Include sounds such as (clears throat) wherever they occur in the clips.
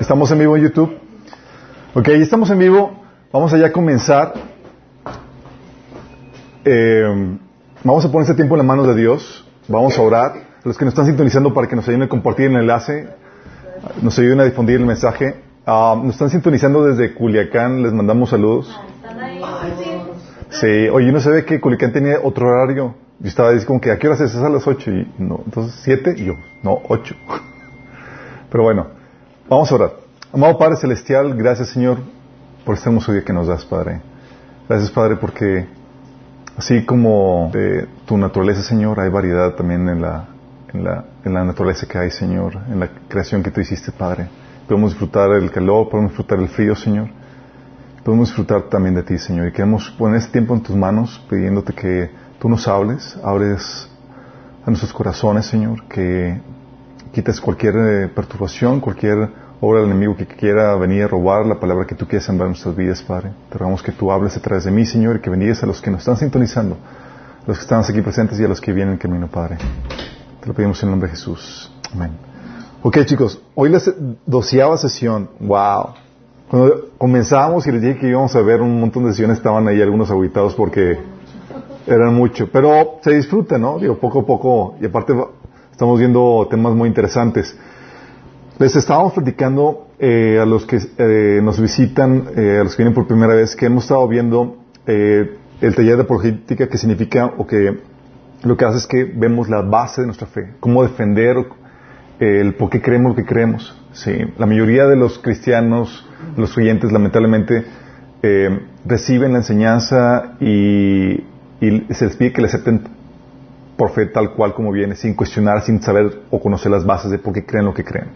Estamos en vivo en YouTube. Ok, estamos en vivo. Vamos allá a comenzar. Eh, vamos a poner este tiempo en las manos de Dios. Vamos a orar. Los que nos están sintonizando para que nos ayuden a compartir el enlace, nos ayuden a difundir el mensaje. Ah, nos están sintonizando desde Culiacán. Les mandamos saludos. Sí, oye, no se ve que Culiacán tenía otro horario. Yo estaba diciendo que a qué hora es a las 8 y no, entonces 7 y yo, no, 8. (laughs) Pero bueno, vamos a orar. Amado Padre Celestial, gracias Señor por este hermoso día que nos das, Padre. Gracias Padre porque así como de tu naturaleza, Señor, hay variedad también en la, en la, en la naturaleza que hay, Señor, en la creación que tú hiciste, Padre. Podemos disfrutar el calor, podemos disfrutar el frío, Señor. Podemos disfrutar también de ti, Señor. Y queremos poner este tiempo en tus manos pidiéndote que tú nos hables, abres a nuestros corazones, Señor, que quites cualquier eh, perturbación, cualquier obra del enemigo que quiera venir a robar la palabra que tú quieres sembrar en nuestras vidas, Padre. Te rogamos que tú hables a través de mí, Señor, y que bendigas a los que nos están sintonizando, a los que están aquí presentes y a los que vienen en camino, Padre. Te lo pedimos en el nombre de Jesús. Amén. Ok, chicos, hoy la doceava sesión. Wow. Cuando comenzamos y les dije que íbamos a ver un montón de sesiones, estaban ahí algunos aguitados porque eran mucho. Pero se disfruta, ¿no? Digo, poco a poco. Y aparte estamos viendo temas muy interesantes. Les estábamos platicando eh, a los que eh, nos visitan, eh, a los que vienen por primera vez, que hemos estado viendo eh, el taller de apologética que significa o que lo que hace es que vemos la base de nuestra fe, cómo defender el por qué creemos lo que creemos. Sí, la mayoría de los cristianos, los creyentes, lamentablemente, reciben la enseñanza y, y se les pide que le acepten por fe tal cual como viene, sin cuestionar, sin saber o conocer las bases de por qué creen lo que creen.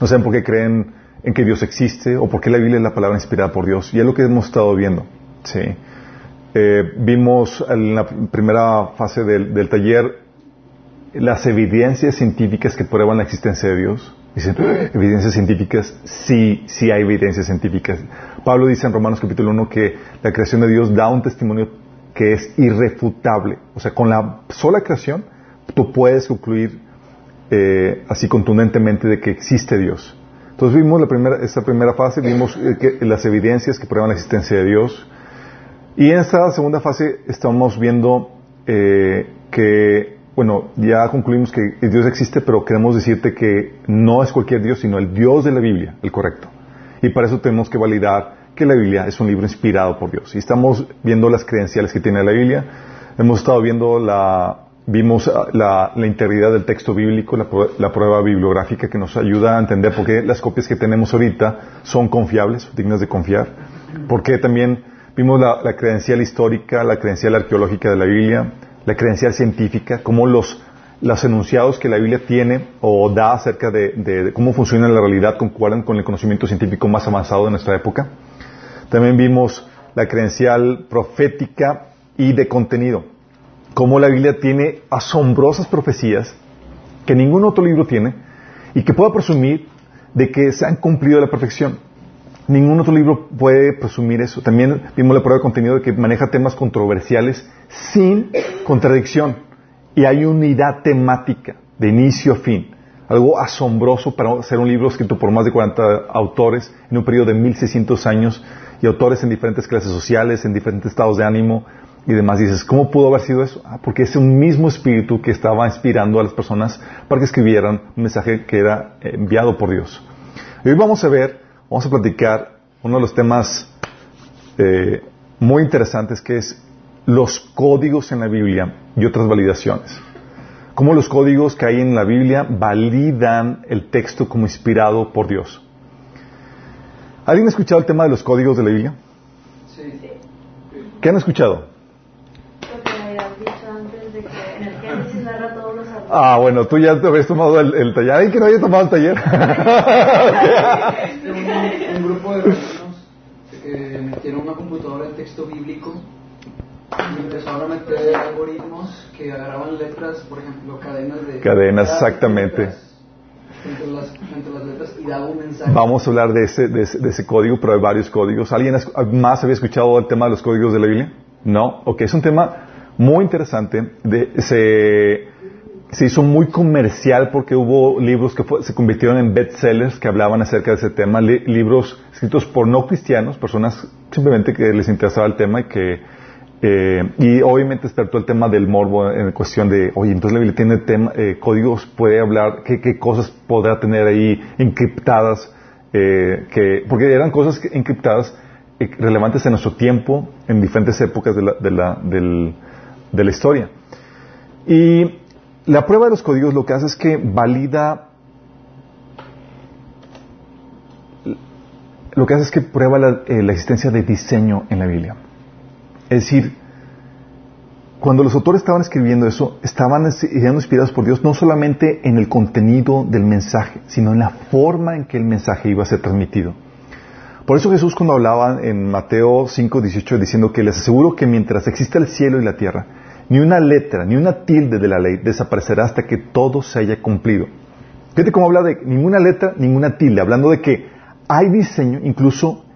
No saben por qué creen en que Dios existe o por qué la Biblia es la palabra inspirada por Dios. Y es lo que hemos estado viendo. Sí. Eh, vimos en la primera fase del, del, taller las evidencias científicas que prueban la existencia de Dios. Dicen, evidencias científicas, sí, sí hay evidencias científicas. Pablo dice en Romanos capítulo 1 que la creación de Dios da un testimonio que es irrefutable. O sea, con la sola creación, tú puedes concluir eh, así contundentemente de que existe Dios. Entonces vimos la primera, esta primera fase, vimos eh, las evidencias que prueban la existencia de Dios. Y en esta segunda fase estamos viendo eh, que, bueno, ya concluimos que Dios existe, pero queremos decirte que no es cualquier Dios, sino el Dios de la Biblia, el correcto. Y para eso tenemos que validar que la Biblia es un libro inspirado por Dios. Y estamos viendo las credenciales que tiene la Biblia. Hemos estado viendo la, vimos la, la integridad del texto bíblico, la, la, prueba bibliográfica que nos ayuda a entender por qué las copias que tenemos ahorita son confiables, dignas de confiar. Porque también vimos la, credencial histórica, la credencial arqueológica de la Biblia, la credencial científica, cómo los enunciados que la Biblia tiene o da acerca de, de, cómo funciona la realidad concuerdan con el conocimiento científico más avanzado de nuestra época. También vimos la credencial profética y de contenido. Cómo la Biblia tiene asombrosas profecías que ningún otro libro tiene y que pueda presumir de que se han cumplido a la perfección. Ningún otro libro puede presumir eso. También vimos la prueba de contenido de que maneja temas controversiales sin contradicción. Y hay unidad temática de inicio a fin. Algo asombroso para ser un libro escrito por más de 40 autores en un periodo de 1600 años y autores en diferentes clases sociales, en diferentes estados de ánimo y demás. dices, ¿cómo pudo haber sido eso? Ah, porque es un mismo espíritu que estaba inspirando a las personas para que escribieran un mensaje que era enviado por Dios. Y hoy vamos a ver, vamos a platicar uno de los temas eh, muy interesantes que es los códigos en la Biblia y otras validaciones. Cómo los códigos que hay en la Biblia validan el texto como inspirado por Dios. ¿Alguien ha escuchado el tema de los códigos de la Biblia? Sí. ¿Qué han escuchado? Ah, bueno, tú ya te habías tomado el, el taller. ¿Alguien que no haya tomado el taller? (laughs) un, un, grupo de hermanos que metieron una computadora en texto bíblico y empezaron a meter algoritmos que agarraban letras, por ejemplo, cadenas de... Cadenas, exactamente. Entre las, entre las letras y daba un mensaje. Vamos a hablar de ese, de ese, de ese código, pero hay varios códigos. ¿Alguien más había escuchado el tema de los códigos de la Biblia? No. Ok, es un tema muy interesante. De, se, se hizo muy comercial porque hubo libros que se convirtieron en bestsellers que hablaban acerca de ese tema, libros escritos por no cristianos, personas simplemente que les interesaba el tema y que eh, y obviamente despertó el tema del morbo en cuestión de, oye, entonces la Biblia tiene tema, eh, códigos, puede hablar, ¿qué, qué, cosas podrá tener ahí encriptadas, eh, que, porque eran cosas encriptadas eh, relevantes en nuestro tiempo, en diferentes épocas de la, de la, del, de la historia. Y la prueba de los códigos lo que hace es que valida, lo que hace es que prueba la, eh, existencia de diseño en la Biblia. Es decir, cuando los autores estaban escribiendo eso, estaban siendo inspirados por Dios no solamente en el contenido del mensaje, sino en la forma en que el mensaje iba a ser transmitido. Por eso Jesús cuando hablaba en Mateo 5, 18, diciendo que les aseguro que mientras exista el cielo y la tierra, ni una letra, ni una tilde de la ley desaparecerá hasta que todo se haya cumplido. Fíjate cómo habla de ninguna letra, ninguna tilde, hablando de que hay diseño incluso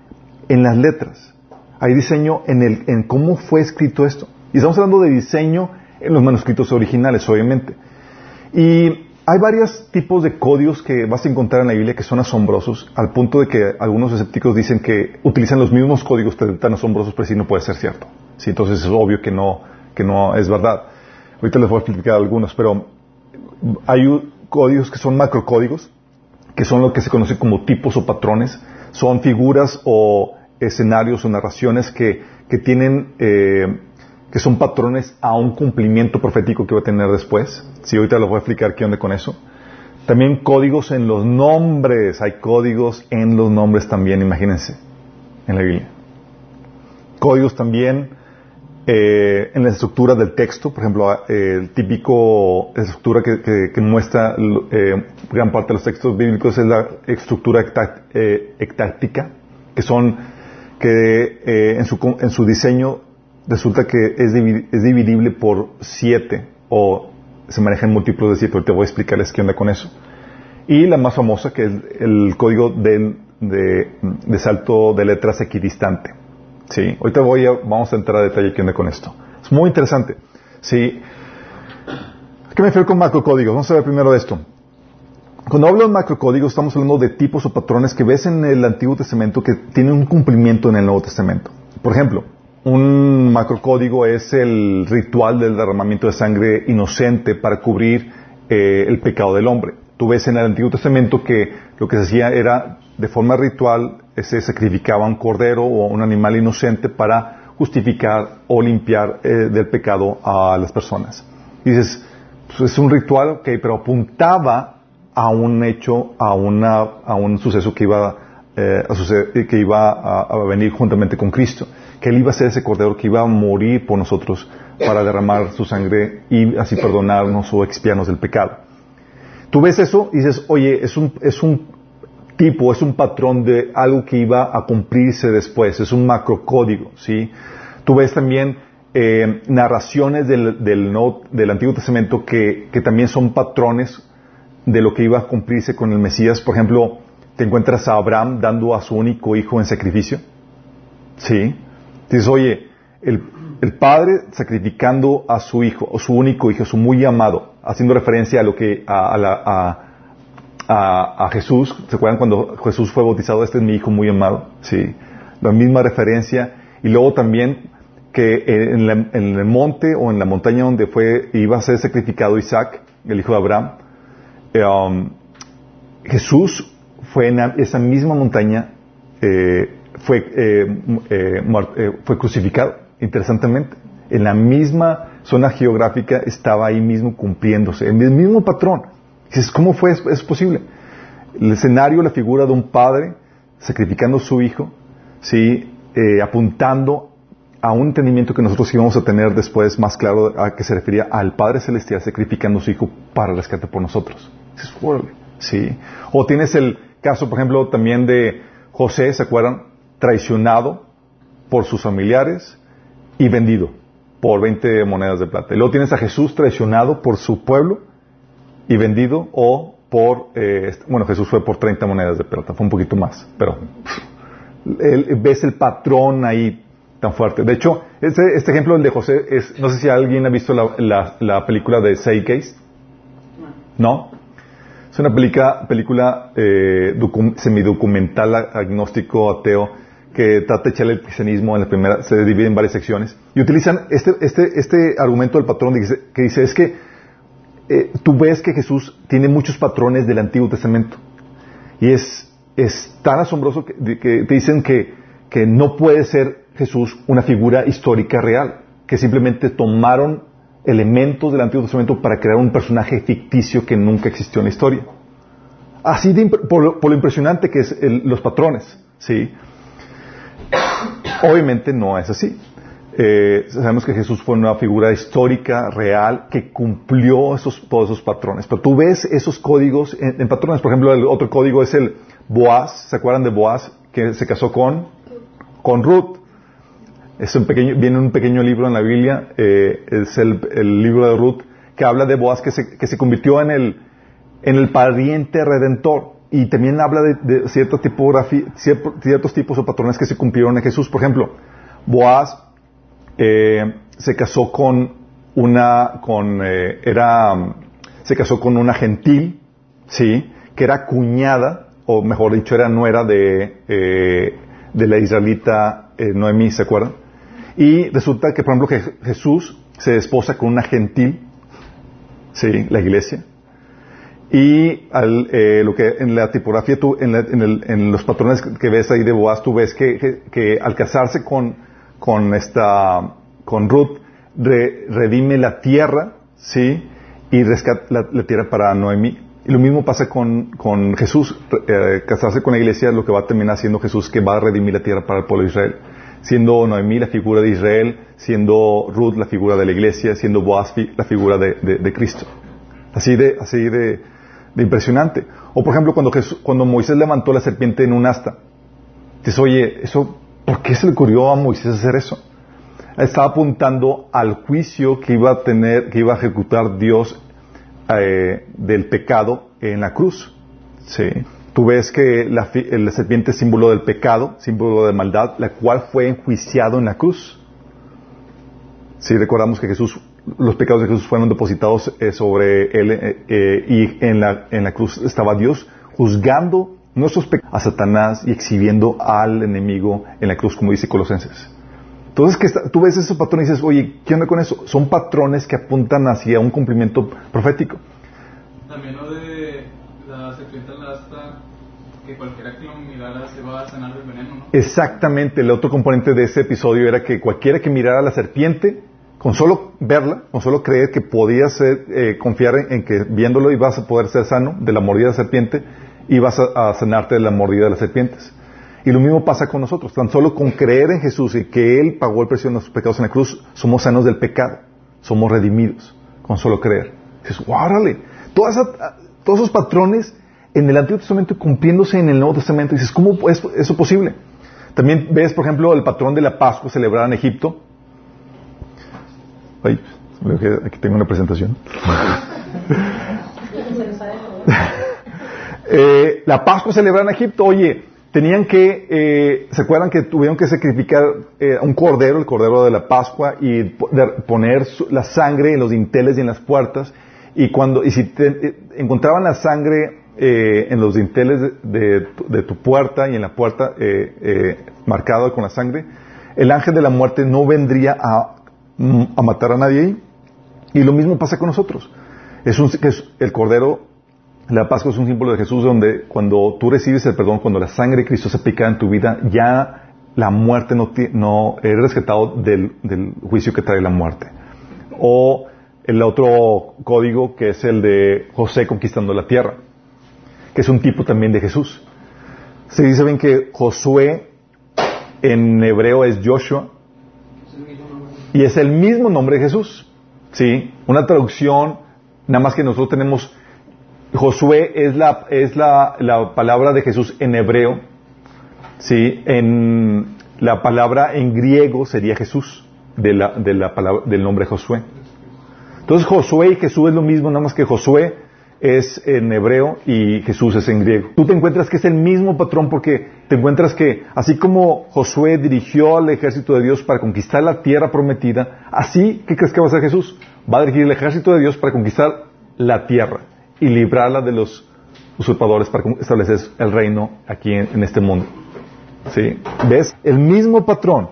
en las letras. Hay diseño en, el, en cómo fue escrito esto. Y estamos hablando de diseño en los manuscritos originales, obviamente. Y hay varios tipos de códigos que vas a encontrar en la Biblia que son asombrosos, al punto de que algunos escépticos dicen que utilizan los mismos códigos tan asombrosos, pero sí no puede ser cierto. Sí, entonces es obvio que no, que no es verdad. Ahorita les voy a explicar algunos, pero hay códigos que son macrocódigos, que son lo que se conoce como tipos o patrones. Son figuras o escenarios o narraciones que, que tienen, eh, que son patrones a un cumplimiento profético que va a tener después. Sí, ahorita les voy a explicar qué onda con eso. También códigos en los nombres. Hay códigos en los nombres también, imagínense, en la Biblia. Códigos también eh, en la estructura del texto, por ejemplo, eh, el típico estructura que, que, muestra eh, gran parte de los textos bíblicos es la estructura ectáctica, que son que en su, en, su, diseño resulta que es, es, dividible por siete o se maneja en múltiplos de siete. Ahorita voy a explicarles qué onda con eso. Y la más famosa, que es el código de, de salto de letras equidistante. Sí, ahorita voy a, vamos a entrar a detalle qué onda con esto. Es muy interesante. Sí. ¿Qué me refiero con macrocódigos? Vamos a ver primero de esto. Cuando hablo de macrocódigos, estamos hablando de tipos o patrones que ves en el Antiguo Testamento que tienen un cumplimiento en el Nuevo Testamento. Por ejemplo, un macrocódigo es el ritual del derramamiento de sangre inocente para cubrir eh, el pecado del hombre. Tú ves en el Antiguo Testamento que lo que se hacía era, de forma ritual, se sacrificaba un cordero o un animal inocente para justificar o limpiar eh, del pecado a las personas. Dices, pues es un ritual, ok, pero apuntaba a un hecho, a, una, a un suceso que iba, eh, a, suceder, que iba a, venir juntamente con Cristo, que Él iba a ser ese cordero que iba a morir por nosotros para derramar su sangre y así perdonarnos o expiarnos del pecado. Tú ves eso y dices, oye, es un tipo, es un patrón de algo que iba a cumplirse después, es un macrocódigo, ¿sí? Tú ves también eh, narraciones del, del, del, Antiguo Testamento que, que, también son patrones de lo que iba a cumplirse con el Mesías. Por ejemplo, te encuentras a Abraham dando a su único hijo en sacrificio, ¿sí? Dices, oye, el, el padre sacrificando a su hijo, o su único hijo, su muy amado, haciendo referencia a lo que, a, a, la, a a, Jesús. ¿Se acuerdan cuando Jesús fue bautizado? Este es mi hijo muy amado. Sí. La misma referencia. Y luego también que en, el monte o en la montaña donde fue, iba a ser sacrificado Isaac, el hijo de Abraham, eh, um, Jesús fue en esa misma montaña, eh, fue, eh, fue crucificado, interesantemente. En la misma zona geográfica estaba ahí mismo cumpliéndose, el mismo patrón. Dices, ¿cómo fue es posible? El escenario, la figura de un padre sacrificando a su hijo, ¿sí? Eh, apuntando a un entendimiento que nosotros íbamos a tener después más claro a que se refería al Padre Celestial sacrificando a su hijo para rescate por nosotros. ¿sí? O tienes el caso, por ejemplo, también de José, ¿se acuerdan? Traicionado por sus familiares y vendido por 20 monedas de plata. Y luego tienes a Jesús traicionado por su pueblo y vendido o por, eh, bueno, Jesús fue por 30 monedas de plata, fue un poquito más, pero ves el patrón ahí tan fuerte. De hecho, este, este, ejemplo, el de José, es, no sé si alguien ha visto la, la, película de Seis No. Es una película, película eh, semidocumental agnóstico ateo que trata de echarle el cristianismo en la primera, se divide en varias secciones. Y utilizan este, este, este argumento del patrón que dice, es que eh, tú ves que Jesús tiene muchos patrones del Antiguo Testamento. Y es, es tan asombroso que, te dicen que, que no puede ser Jesús una figura histórica real, que simplemente tomaron elementos del Antiguo Testamento para crear un personaje ficticio que nunca existió en la historia. Así de, por, lo, impresionante que es los patrones, ¿sí? Obviamente no es así. Eh, sabemos que Jesús fue una figura histórica, real, que cumplió esos, todos esos patrones. Pero tú ves esos códigos en, patrones. Por ejemplo, el otro código es el Boaz. ¿Se acuerdan de Boaz? Que se casó con, con Ruth. Es un pequeño, viene un pequeño libro en la Biblia, eh, es el, libro de Ruth, que habla de Boaz que se, que se convirtió en el, en el pariente redentor y también habla de, ciertos tipos o patrones que se cumplieron en Jesús. Por ejemplo, Boaz eh, se casó con una, con, eh, era, se casó con una gentil, sí, que era cuñada, o mejor dicho, era nuera de, eh, de la israelita Noemí, ¿se acuerdan? Y resulta que, por ejemplo, que Jesús se desposa con una gentil, sí, la iglesia, y al, eh, lo que en la tipografía, tú, en, el, en, los patrones que ves ahí de Boaz, tú ves que, que, al casarse con, con, esta, con Ruth, redime la tierra, ¿sí? Y rescata la, tierra para Noemí. Y lo mismo pasa con, con Jesús. Eh, casarse con la iglesia, lo que va a terminar haciendo Jesús, que va a redimir la tierra para el pueblo de Israel. Siendo Noemí la figura de Israel, siendo Ruth la figura de la iglesia, siendo Boaz la figura de, de, Cristo. Así de, así de impresionante. O por ejemplo, cuando, cuando Moisés levantó la serpiente en un asta, dices, oye, eso, ¿por qué se le ocurrió a Moisés hacer eso? Estaba apuntando al juicio que iba a tener, que iba a ejecutar Dios eh, del pecado en la cruz. Sí. Tú ves que la, serpiente es símbolo del pecado, símbolo de maldad, la cual fue enjuiciado en la cruz. Si sí, recordamos que Jesús los pecados de Jesús fueron depositados eh, sobre él eh, y en la, en la cruz estaba Dios juzgando nuestros pecados a Satanás y exhibiendo al enemigo en la cruz, como dice Colosenses. Entonces, que tú ves esos patrones y dices, oye, ¿qué onda con eso? Son patrones que apuntan hacia un cumplimiento profético. También lo de la serpiente en la asta, que cualquiera que lo mirara se va a sanar del veneno, ¿no? Exactamente, el otro componente de ese episodio era que cualquiera que mirara a la serpiente con solo verla, con solo creer que podías ser, eh, confiar en, que viéndolo ibas a poder ser sano de la mordida de la serpiente, ibas a, a, sanarte de la mordida de las serpientes. Y lo mismo pasa con nosotros. Tan solo con creer en Jesús y que Él pagó el precio de nuestros pecados en la cruz, somos sanos del pecado. Somos redimidos con solo creer. Dices, ¡guárale! Todas todos esos patrones en el Antiguo Testamento cumpliéndose en el Nuevo Testamento. dices, ¿cómo es eso posible? También ves, por ejemplo, el patrón de la Pascua celebrada en Egipto, Ay, aquí tengo una presentación. (laughs) (laughs) eh, la Pascua celebrada en Egipto, oye, tenían que, eh, ¿se acuerdan que tuvieron que sacrificar eh, un cordero, el cordero de la Pascua, y poner la sangre en los dinteles y en las puertas? Y cuando, y si te, encontraban la sangre en los dinteles de, tu puerta y en la puerta marcado con la sangre, el ángel de la muerte no vendría a a matar a nadie ahí. Y lo mismo pasa con nosotros. Es, un, es el Cordero, la Pascua es un símbolo de Jesús donde cuando tú recibes el perdón, cuando la sangre de Cristo se aplica en tu vida, ya la muerte no, no eres rescatado del, juicio que trae la muerte. O el otro código que es el de José conquistando la tierra, que es un tipo también de Jesús. Se dice bien que Josué en hebreo es Joshua y es el mismo nombre de Jesús. ¿Sí? Una traducción, nada más que nosotros tenemos, Josué es la, es la, la palabra de Jesús en hebreo. ¿Sí? En la palabra en griego sería Jesús, de la, de la palabra, del nombre Josué. Entonces Josué y Jesús es lo mismo, nada más que Josué es en hebreo y Jesús es en griego. Tú te encuentras que es el mismo patrón porque te encuentras que así como Josué dirigió al ejército de Dios para conquistar la tierra prometida, así, ¿qué crees que va a hacer Jesús? Va a dirigir el ejército de Dios para conquistar la tierra. Y librarla de los usurpadores para establecer el reino aquí en, este mundo. ¿Sí? ¿Ves? El mismo patrón.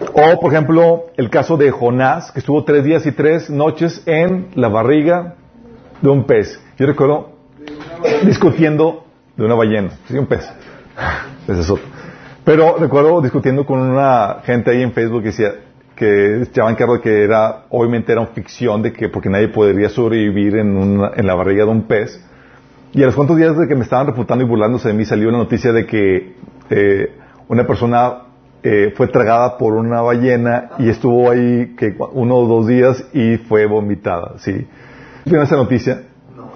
O, por ejemplo, el caso de Jonás, que estuvo tres días y tres noches en la barriga de un pez. Yo recuerdo discutiendo de una ballena, sí, un pez. (laughs) Es otro. Pero recuerdo discutiendo con una gente ahí en Facebook que decía que echaban cargo de que era, obviamente era una ficción de que porque nadie podría sobrevivir en, una, en la barriga de un pez. Y a los cuantos días de que me estaban refutando y burlándose de mí salió la noticia de que eh, una persona eh, fue tragada por una ballena y estuvo ahí que uno o dos días y fue vomitada. Sí. ¿Vieron esa noticia?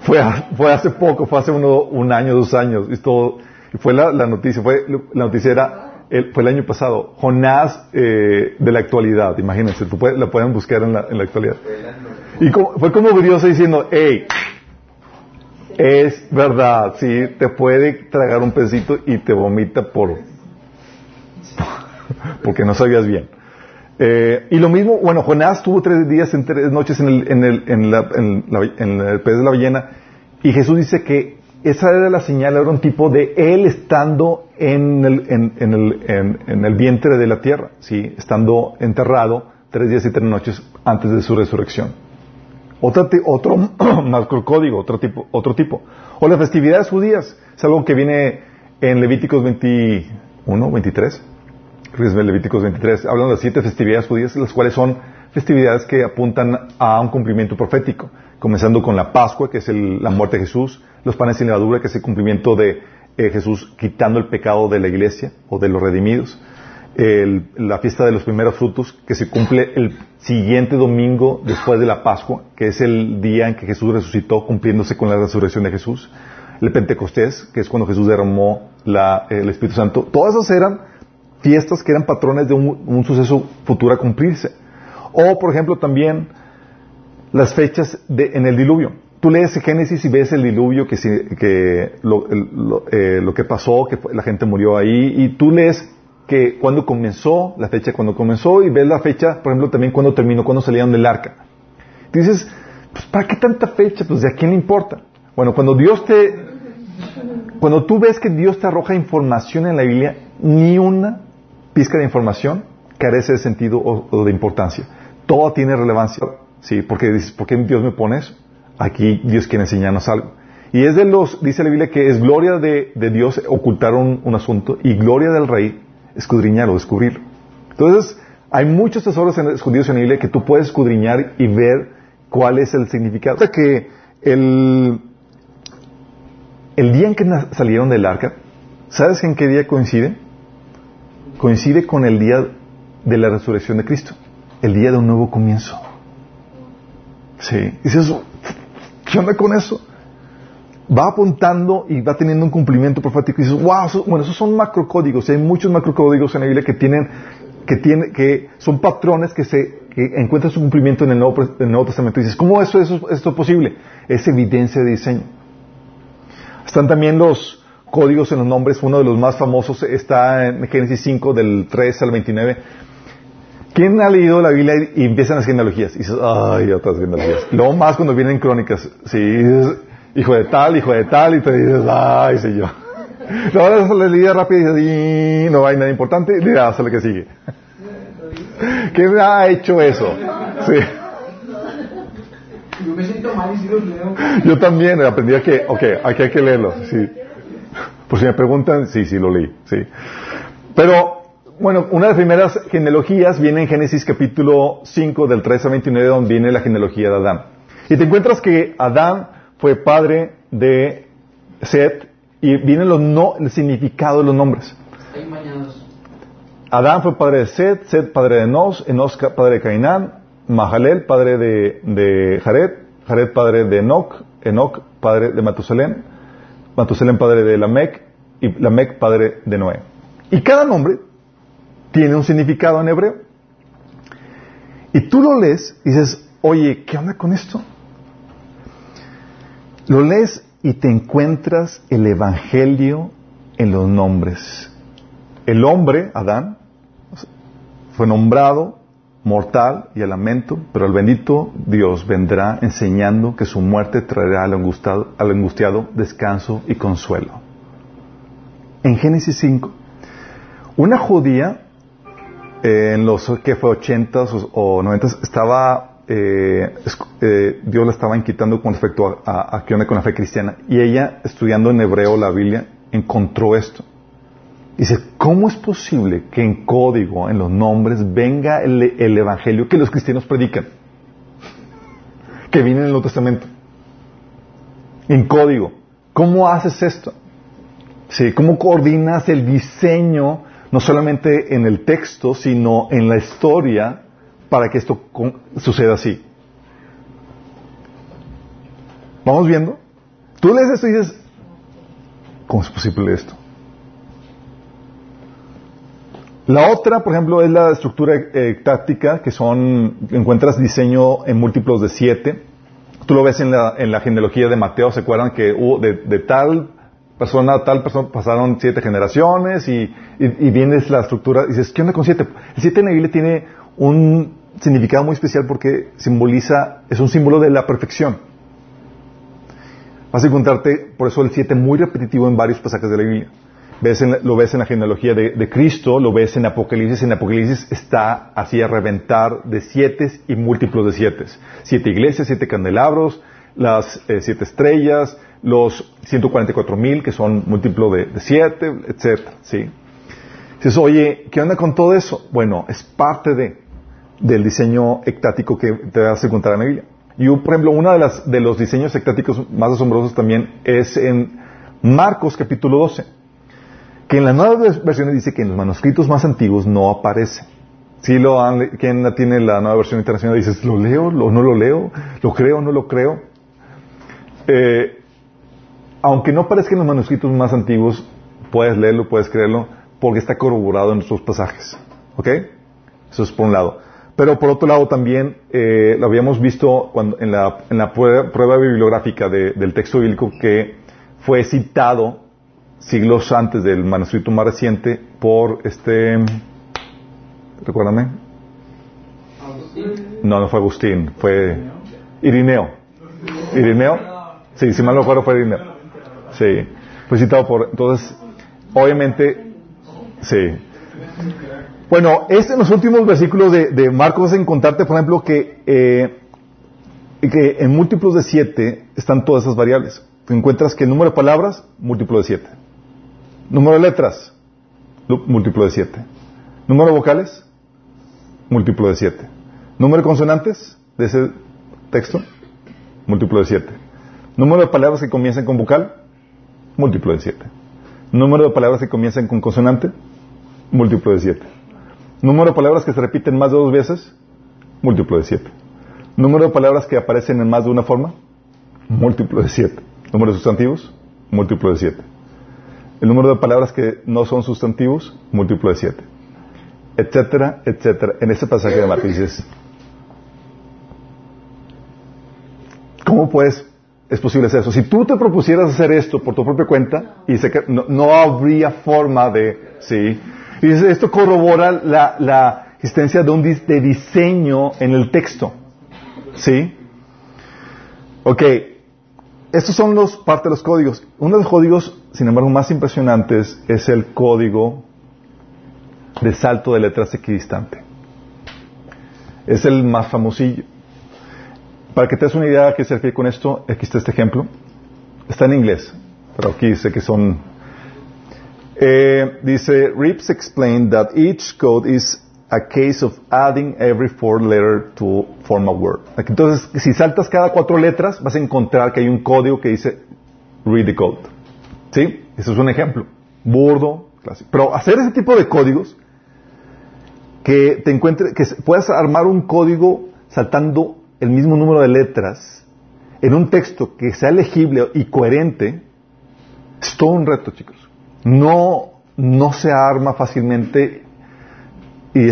Fue, fue hace poco, fue hace uno, un año, dos años. Y todo, fue la, noticia, fue, la noticia era, el, fue el año pasado, Jonás eh, de la actualidad, imagínense, la pueden buscar en la, en la actualidad. Y fue como curioso diciendo, hey, es verdad, sí, te puede tragar un pesito y te vomita por, (laughs) porque no sabías bien. Eh, y lo mismo, bueno, Jonás tuvo tres días en tres noches en el, en el, en la, en el pez de la ballena y Jesús dice que esa era la señal, era un tipo de él estando en el, en, el, en, el vientre de la tierra, ¿sí? estando enterrado tres días y tres noches antes de su resurrección. Otro, (clears throat) otro macrocódigo, otro tipo, otro tipo. O las festividades judías, es algo que viene en Levíticos 21, 23 Levíticos 23, hablan de las siete festividades judías, las cuales son festividades que apuntan a un cumplimiento profético, comenzando con la Pascua, que es la muerte de Jesús, los panes sin levadura, que es el cumplimiento de eh, Jesús quitando el pecado de la iglesia o de los redimidos, la fiesta de los primeros frutos, que se cumple el siguiente domingo después de la Pascua, que es el día en que Jesús resucitó, cumpliéndose con la resurrección de Jesús, el Pentecostés, que es cuando Jesús derramó el Espíritu Santo, todas esas eran fiestas que eran patrones de un, suceso futuro a cumplirse. O, por ejemplo, también las fechas de, en el diluvio. Tú lees Génesis y ves el diluvio, que, que lo, eh, lo, que pasó, que la gente murió ahí, y tú lees que cuando comenzó, la fecha cuando comenzó, y ves la fecha, por ejemplo, también cuando terminó, cuando salieron del arca. dices, pues, ¿para qué tanta fecha? Pues, ¿de a quién le importa? Bueno, cuando Dios te, cuando tú ves que Dios te arroja información en la Biblia, ni una pizca de información carece de sentido o, de importancia. Todo tiene relevancia. Sí, porque dices, ¿por qué Dios me pone eso? Aquí Dios quiere enseñarnos algo. Y es de los, dice la Biblia, que es gloria de, Dios ocultar un, asunto y gloria del rey escudriñar o descubrirlo. Entonces, hay muchos tesoros escondidos en la Biblia que tú puedes escudriñar y ver cuál es el significado. O que el, el día en que salieron del arca, ¿sabes en qué día coincide? coincide con el día de la resurrección de Cristo, el día de un nuevo comienzo. Sí, dices, ¿qué onda con eso? Va apuntando y va teniendo un cumplimiento profético y dices, wow, bueno, esos son macrocódigos, hay muchos macrocódigos en la Biblia que tienen, que tienen, que son patrones que se, que encuentran su cumplimiento en el Nuevo, el Nuevo Testamento. Y dices, ¿cómo eso, eso, esto es posible? Es evidencia de diseño. Están también los, códigos en los nombres, uno de los más famosos está en Génesis 5 del 3 al 29. ¿Quién ha leído la Biblia y empiezan las genealogías? Y dices, ay, otras genealogías. Luego más cuando vienen crónicas, sí, hijo de tal, hijo de tal, y te dices, ay, sé yo. (laughs) Luego la leída rápida y dices, no hay nada importante, y le hasta lo que sigue. ¿Quién ha hecho eso? Sí. Yo me siento mal y si los leo. Yo también aprendí a que, ok, aquí hay que leerlo, sí. Por si me preguntan, sí, sí lo leí, sí. Pero, bueno, una de las primeras genealogías viene en Génesis capítulo 5 del 13 a 29, donde viene la genealogía de Adán. Y te encuentras que Adán fue padre de Set y viene los no, el significado de los nombres. Adán fue padre de Set, Set padre de Nos, Enos padre de Cainán, Mahalel padre de, de Jared, Jared padre de Enoch, Enoch padre de Matusalén, Matusalén padre de Lamec y Lamec padre de Noé. Y cada nombre tiene un significado en hebreo. Y tú lo lees y dices, oye, ¿qué onda con esto? Lo lees y te encuentras el Evangelio en los nombres. El hombre, Adán, fue nombrado mortal y al lamento, pero el bendito Dios vendrá enseñando que su muerte traerá al angustiado, al angustiado descanso y consuelo. En Génesis 5, una judía eh, en los que fue 80 o 90 estaba eh, eh, Dios la estaba inquietando con respecto a, a, onda con la fe cristiana y ella estudiando en hebreo la Biblia encontró esto Dice, ¿cómo es posible que en código, en los nombres, venga el, evangelio que los cristianos predican? Que viene en el Nuevo Testamento. En código. ¿Cómo haces esto? Sí, ¿Cómo coordinas el diseño, no solamente en el texto, sino en la historia, para que esto suceda así? ¿Vamos viendo? Tú lees esto y dices, ¿cómo es posible esto? La otra, por ejemplo, es la estructura eh, táctica, que son, encuentras diseño en múltiplos de siete. Tú lo ves en la, en la genealogía de Mateo, ¿se acuerdan que hubo de, de tal persona tal persona pasaron siete generaciones y, y, vienes la estructura y dices, ¿qué onda con siete? El siete en la Biblia tiene un significado muy especial porque simboliza, es un símbolo de la perfección. Vas a encontrarte, por eso el siete muy repetitivo en varios pasajes de la Biblia lo ves en la genealogía de, Cristo, lo ves en Apocalipsis. En Apocalipsis está así a reventar de siete y múltiplos de siete. Siete iglesias, siete candelabros, las eh, siete estrellas, los 144 mil que son múltiplo de, siete, etcétera, ¿sí? Dices, oye, ¿qué onda con todo eso? Bueno, es parte de, del diseño ectático que te vas a encontrar en la Biblia. Y, por ejemplo, uno de, las, de los diseños ectáticos más asombrosos también es en Marcos capítulo 12 que en las nuevas versiones dice que en los manuscritos más antiguos no aparece. Si lo han, ¿quién tiene la nueva versión internacional? Dices, ¿lo leo? o ¿No lo leo? ¿Lo creo? ¿No lo creo? Eh, aunque no aparezca en los manuscritos más antiguos, puedes leerlo, puedes creerlo, porque está corroborado en sus pasajes. ¿Ok? Eso es por un lado. Pero por otro lado también eh, lo habíamos visto cuando, en, la, en la prueba, bibliográfica del texto bíblico que fue citado siglos antes del manuscrito más reciente por este, recuérdame. No, no fue Agustín, fue Irineo. Irineo. Sí, si mal no recuerdo fue Irineo. Sí, fue citado por, entonces, obviamente, sí. Bueno, este en los últimos versículos de, de Marcos vas a encontrarte, por ejemplo, que, eh, que en múltiplos de siete están todas esas variables. encuentras que el número de palabras, múltiplo de siete. Número de letras, múltiplo de 7. Número de vocales, múltiplo de 7. Número de consonantes de ese texto, múltiplo de 7. Número de palabras que comienzan con vocal, múltiplo de 7. Número de palabras que comienzan con consonante, múltiplo de 7. Número de palabras que se repiten más de dos veces, múltiplo de 7. Número de palabras que aparecen en más de una forma, múltiplo de 7. Número de sustantivos, múltiplo de 7. El número de palabras que no son sustantivos, múltiplo de siete. Etcétera, etcétera. En este pasaje de Marcos dices, ¿cómo puedes, es posible hacer eso? Si tú te propusieras hacer esto por tu propia cuenta, y que no, habría forma de, sí. Y esto corrobora la, la existencia de un de diseño en el texto. ¿Sí? Ok, estos son los parte de los códigos. Uno de los códigos, sin embargo, más impresionantes es el código de salto de letras equidistante. Es el más famosillo. Para que te des una idea de qué se refiere con esto, aquí está este ejemplo. Está en inglés, pero aquí dice que son. Eh, dice, Rips explained that each code is a case of adding every four letter to form a word. Entonces, si saltas cada cuatro letras, vas a encontrar que hay un código que dice read the code. ¿Sí? Eso es un ejemplo. Burdo, clásico. Pero hacer ese tipo de códigos, que te encuentre, que puedas armar un código saltando el mismo número de letras en un texto que sea legible y coherente, es todo un reto, chicos. No, no se arma fácilmente y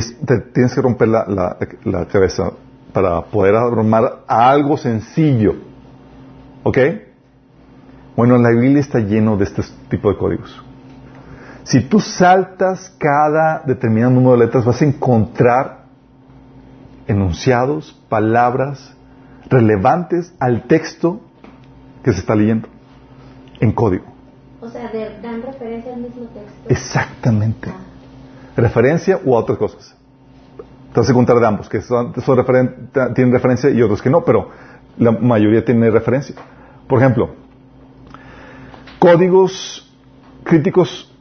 tienes que romper la, la, cabeza para poder armar algo sencillo. ¿Ok? Bueno, la Biblia está lleno de este tipo de códigos. Si tú saltas cada determinado número de letras, vas a encontrar enunciados, palabras relevantes al texto que se está leyendo en código. O sea, dan referencia al mismo texto. Exactamente. Ah. Referencia u otras cosas. Te vas a encontrar de ambos, que son, tienen referencia y otros que no, pero la mayoría tiene referencia. Por ejemplo, códigos críticos,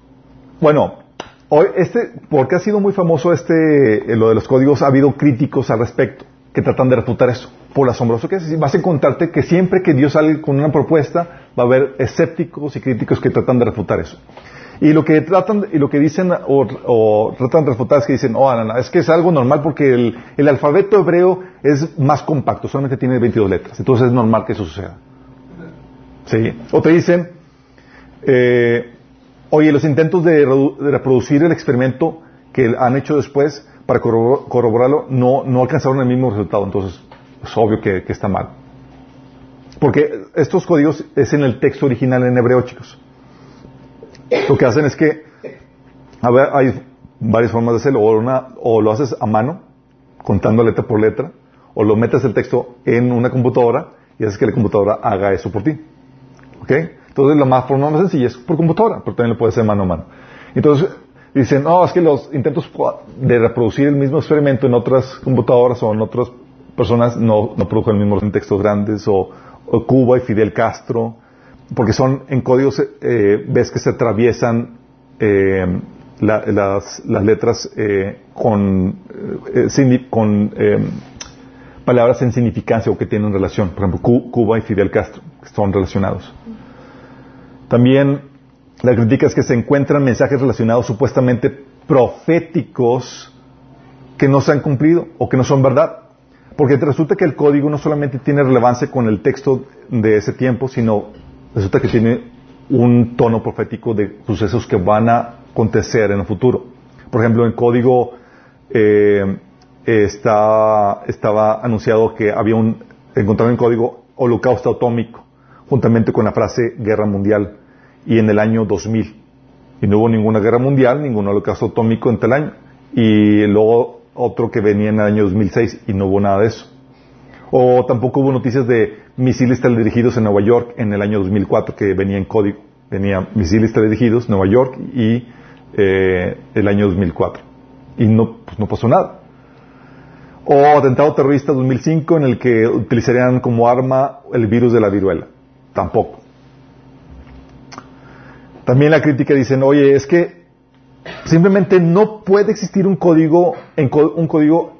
bueno, hoy este, porque ha sido muy famoso este, eh, lo de los códigos, ha habido críticos al respecto que tratan de refutar eso. Por asombroso que es, vas a encontrarte que siempre que Dios sale con una propuesta, va a haber escépticos y críticos que tratan de refutar eso. Y lo que tratan, y lo que dicen, o, tratan de refutar es que dicen, oh, es que es algo normal porque el, el, alfabeto hebreo es más compacto, solamente tiene 22 letras, entonces es normal que eso suceda. ¿Sí? O te dicen, eh, oye, los intentos de, reproducir el experimento que han hecho después para corroborarlo no, alcanzaron el mismo resultado, entonces es obvio que, está mal. Porque estos códigos es en el texto original en hebreo, chicos. Lo que hacen es que a ver, hay varias formas de hacerlo. O, una, o lo haces a mano, contando letra por letra, o lo metes el texto en una computadora y haces que la computadora haga eso por ti. ¿Ok? Entonces la más, forma más sencilla es por computadora, pero también lo puedes hacer mano a mano. Entonces dicen, no, es que los intentos de reproducir el mismo experimento en otras computadoras o en otras personas no, no produjo mismo en textos grandes, o, Cuba y Fidel Castro, porque son en códigos, eh, ves que se atraviesan eh, las, letras eh, con, con palabras en significancia o que tienen relación. Por ejemplo, Cuba y Fidel Castro, que son relacionados. También la crítica es que se encuentran mensajes relacionados supuestamente proféticos que no se han cumplido o que no son verdad. Porque resulta que el código no solamente tiene relevancia con el texto de ese tiempo, sino resulta que tiene un tono profético de sucesos que van a acontecer en el futuro. Por ejemplo, en código eh, está, estaba anunciado que había un, encontrado en código holocausto atómico, juntamente con la frase guerra mundial, y en el año 2000. Y no hubo ninguna guerra mundial, ningún holocausto atómico en tal año. Y luego otro que venía en el año 2006 y no hubo nada de eso. O tampoco hubo noticias de misiles teledirigidos en Nueva York en el año 2004 que venía en código. Venía misiles teledirigidos Nueva York y eh, el año 2004. Y no, pues no pasó nada. O atentado terrorista 2005 en el que utilizarían como arma el virus de la viruela. Tampoco. También la crítica dicen, oye, es que Simplemente no puede existir un código, en un código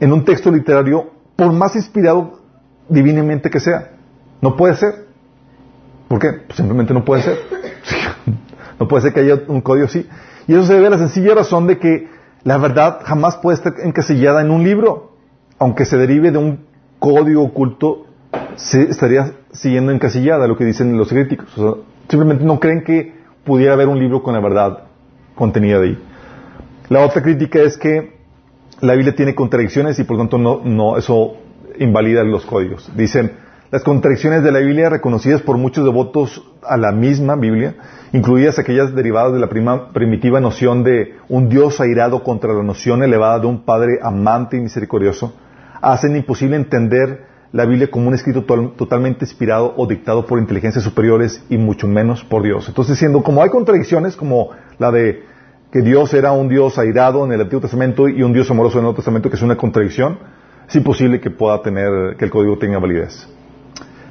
en un texto literario por más inspirado divinamente que sea. No puede ser. ¿Por qué? Pues simplemente no puede ser. (laughs) no puede ser que haya un código así. Y eso se debe a la sencilla razón de que la verdad jamás puede estar encasillada en un libro. Aunque se derive de un código oculto, se estaría siguiendo encasillada, lo que dicen los críticos. simplemente no creen que pudiera haber un libro con la verdad contenida ahí. La otra crítica es que la Biblia tiene contradicciones y por lo tanto no, no, eso invalida los códigos. Dicen, las contradicciones de la Biblia reconocidas por muchos devotos a la misma Biblia, incluidas aquellas derivadas de la primitiva noción de un Dios airado contra la noción elevada de un Padre amante y misericordioso, hacen imposible entender la Biblia como un escrito totalmente inspirado o dictado por inteligencias superiores y mucho menos por Dios. Entonces, siendo como hay contradicciones, como la de que Dios era un Dios airado en el Antiguo Testamento y un Dios amoroso en el Nuevo Testamento, que es una contradicción, es imposible que pueda tener, que el código tenga validez.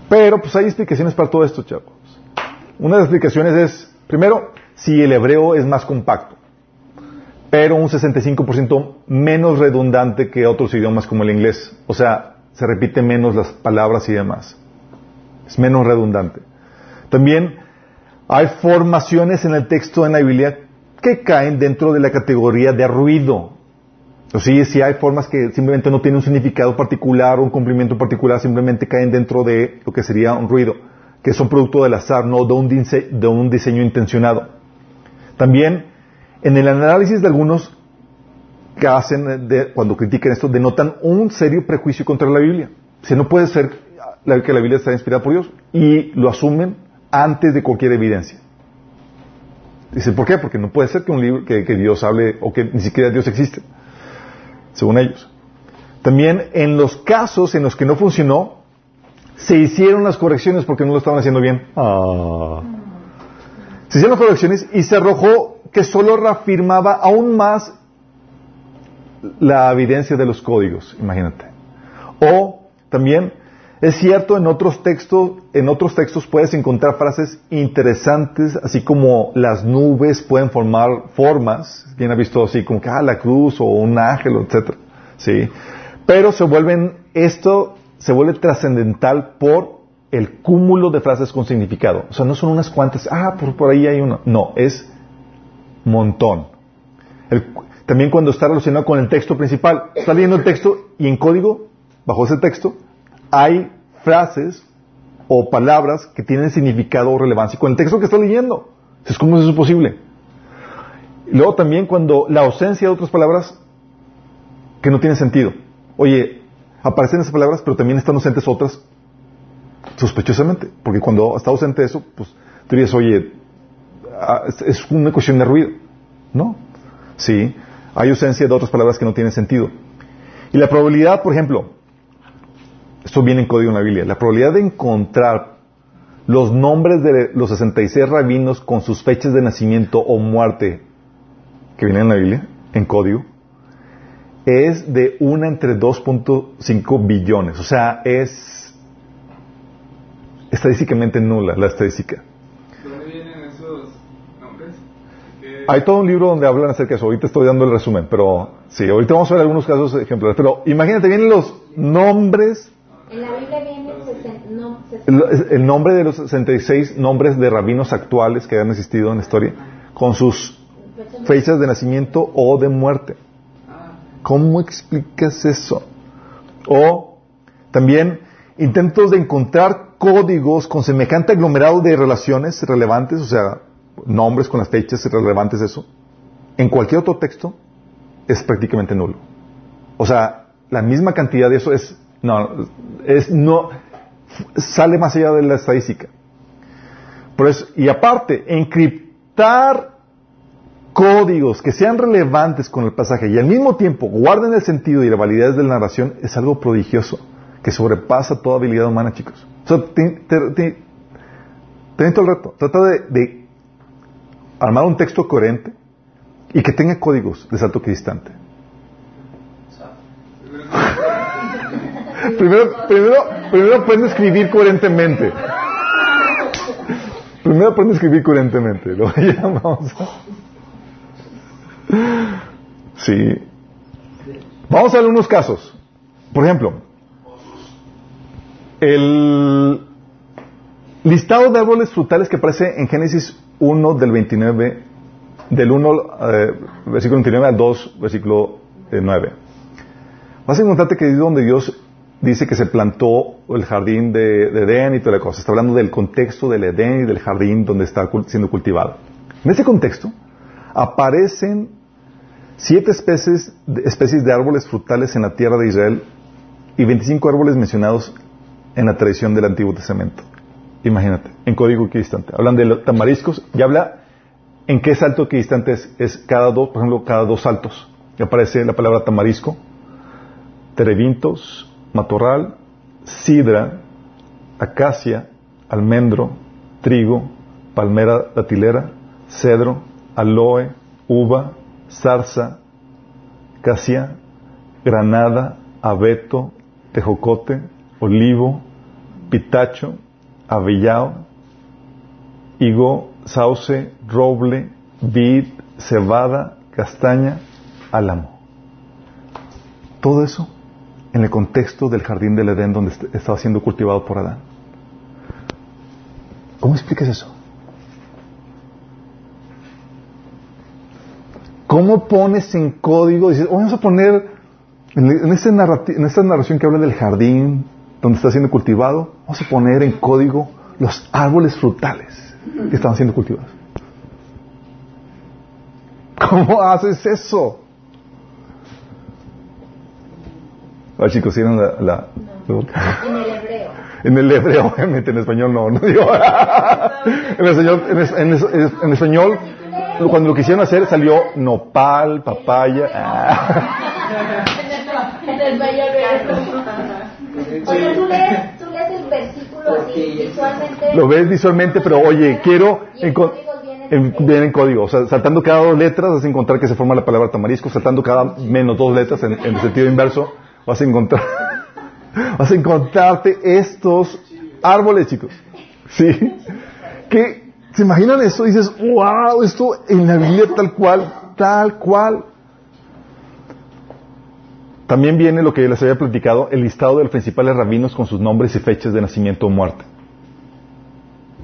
Pero, pues hay explicaciones para todo esto, chavos. Una de las explicaciones es, primero, si el hebreo es más compacto, pero un 65% menos redundante que otros idiomas como el inglés. O sea, se repite menos las palabras y demás. Es menos redundante. También hay formaciones en el texto de la Biblia que caen dentro de la categoría de ruido. O sea, si hay formas que simplemente no tienen un significado particular o un cumplimiento particular, simplemente caen dentro de lo que sería un ruido, que son producto del azar, no de un, de un diseño intencionado. También, en el análisis de algunos que hacen cuando critican esto denotan un serio prejuicio contra la Biblia. Si no puede ser que la Biblia está inspirada por Dios y lo asumen antes de cualquier evidencia. Dicen, ¿por qué? Porque no puede ser que un libro que, Dios hable o que ni siquiera Dios existe, según ellos. También en los casos en los que no funcionó, se hicieron las correcciones porque no lo estaban haciendo bien. Ah. Se hicieron las correcciones y se arrojó que solo reafirmaba aún más la evidencia de los códigos, imagínate. O también es cierto en otros textos, en otros textos puedes encontrar frases interesantes, así como las nubes pueden formar formas, ¿quién ha visto así como que ah, la cruz o un ángel, etcétera? Sí. Pero se vuelven esto se vuelve trascendental por el cúmulo de frases con significado. O sea, no son unas cuantas, ah, por, por ahí hay uno. No, es montón. También cuando está relacionado con el texto principal, está leyendo el texto y en código, bajo ese texto, hay frases o palabras que tienen significado o relevancia con el texto que está leyendo. Es como eso es posible. luego también cuando la ausencia de otras palabras que no tienen sentido. Oye, aparecen esas palabras, pero también están ausentes otras sospechosamente. Porque cuando está ausente eso, pues tú dirías, oye, ah, es una cuestión de ruido. ¿No? Sí, hay ausencia de otras palabras que no tienen sentido. Y la probabilidad, por ejemplo, esto viene en código en la Biblia, la probabilidad de encontrar los nombres de los 66 rabinos con sus fechas de nacimiento o muerte que vienen en la Biblia, en código, es de una entre 2.5 billones. O sea, es estadísticamente nula la estadística. ¿Dónde vienen esos nombres? Hay todo un libro donde hablan acerca de eso. Ahorita estoy dando el resumen, pero sí, ahorita vamos a ver algunos casos ejemplares. Pero imagínate, vienen los nombres. En la Biblia viene no, el, el nombre de los 66 nombres de rabinos actuales que han existido en la historia, con sus fechas de nacimiento o de muerte. ¿Cómo explicas eso? O también intentos de encontrar códigos con semejante aglomerado de relaciones relevantes, o sea, nombres con las fechas relevantes, eso, en cualquier otro texto es prácticamente nulo. O sea, la misma cantidad de eso es, no, es, no, sale más allá de la estadística. Por eso, y aparte, encriptar códigos que sean relevantes con el pasaje y al mismo tiempo guarden el sentido y la validez de la narración es algo prodigioso que sobrepasa toda habilidad humana, chicos. O sea, el reto. Trata de, armar un texto coherente y que tenga códigos de salto equidistante. (laughs) primero, primero, primero aprende a escribir coherentemente. Primero aprende a escribir coherentemente. Lo llamamos. Sí. Vamos a ver unos casos. Por ejemplo, el listado de árboles frutales que aparece en Génesis 1 del 29, del 1, eh, versículo 29 al 2, versículo 9. Eh, Vas a encontrarte que es donde Dios dice que se plantó el jardín de, de, Edén y toda la cosa. Está hablando del contexto del Edén y del jardín donde está siendo cultivado. En ese contexto aparecen siete especies, especies de árboles frutales en la tierra de Israel y 25 árboles mencionados en la tradición del Antiguo Testamento. Imagínate, en código equidistante. Hablan de los tamariscos y habla en qué salto equidistante es, es cada dos, por ejemplo, cada dos saltos. Y aparece la palabra tamarisco, terebintos, matorral, sidra, acacia, almendro, trigo, palmera datilera, cedro, aloe, uva, zarza, casia, granada, abeto, tejocote, olivo, pitacho, avellao, higo, sauce, roble, vid, cebada, castaña, álamo. Todo eso en el contexto del jardín del Edén donde estaba siendo cultivado por Adán. ¿Cómo explicas eso? ¿Cómo pones en código? Dices, vamos a poner en, en esta narración que habla del jardín donde está siendo cultivado, vamos a poner en código los árboles frutales que estaban siendo cultivados. ¿Cómo haces eso? A chicos, ¿tienen la, la, En el hebreo. En el hebreo, (laughs) obviamente, en español no, no digo. (laughs) en, español, en, en español cuando lo quisieron hacer salió nopal, papaya. (laughs) el tú lees, tú lees el versículo así visualmente. Lo ves visualmente, pero oye, quiero... En en, código. O sea, saltando cada dos letras vas a encontrar que se forma la palabra tamarisco. Saltando cada menos dos letras en, en el sentido inverso vas a encontrar... (laughs) vas a encontrarte estos árboles, chicos. ¿Sí? Que, ¿se imaginan eso? Y dices, wow, esto en la Biblia tal cual, tal cual. También viene lo que les había platicado, el listado de los principales rabinos con sus nombres y fechas de nacimiento o muerte.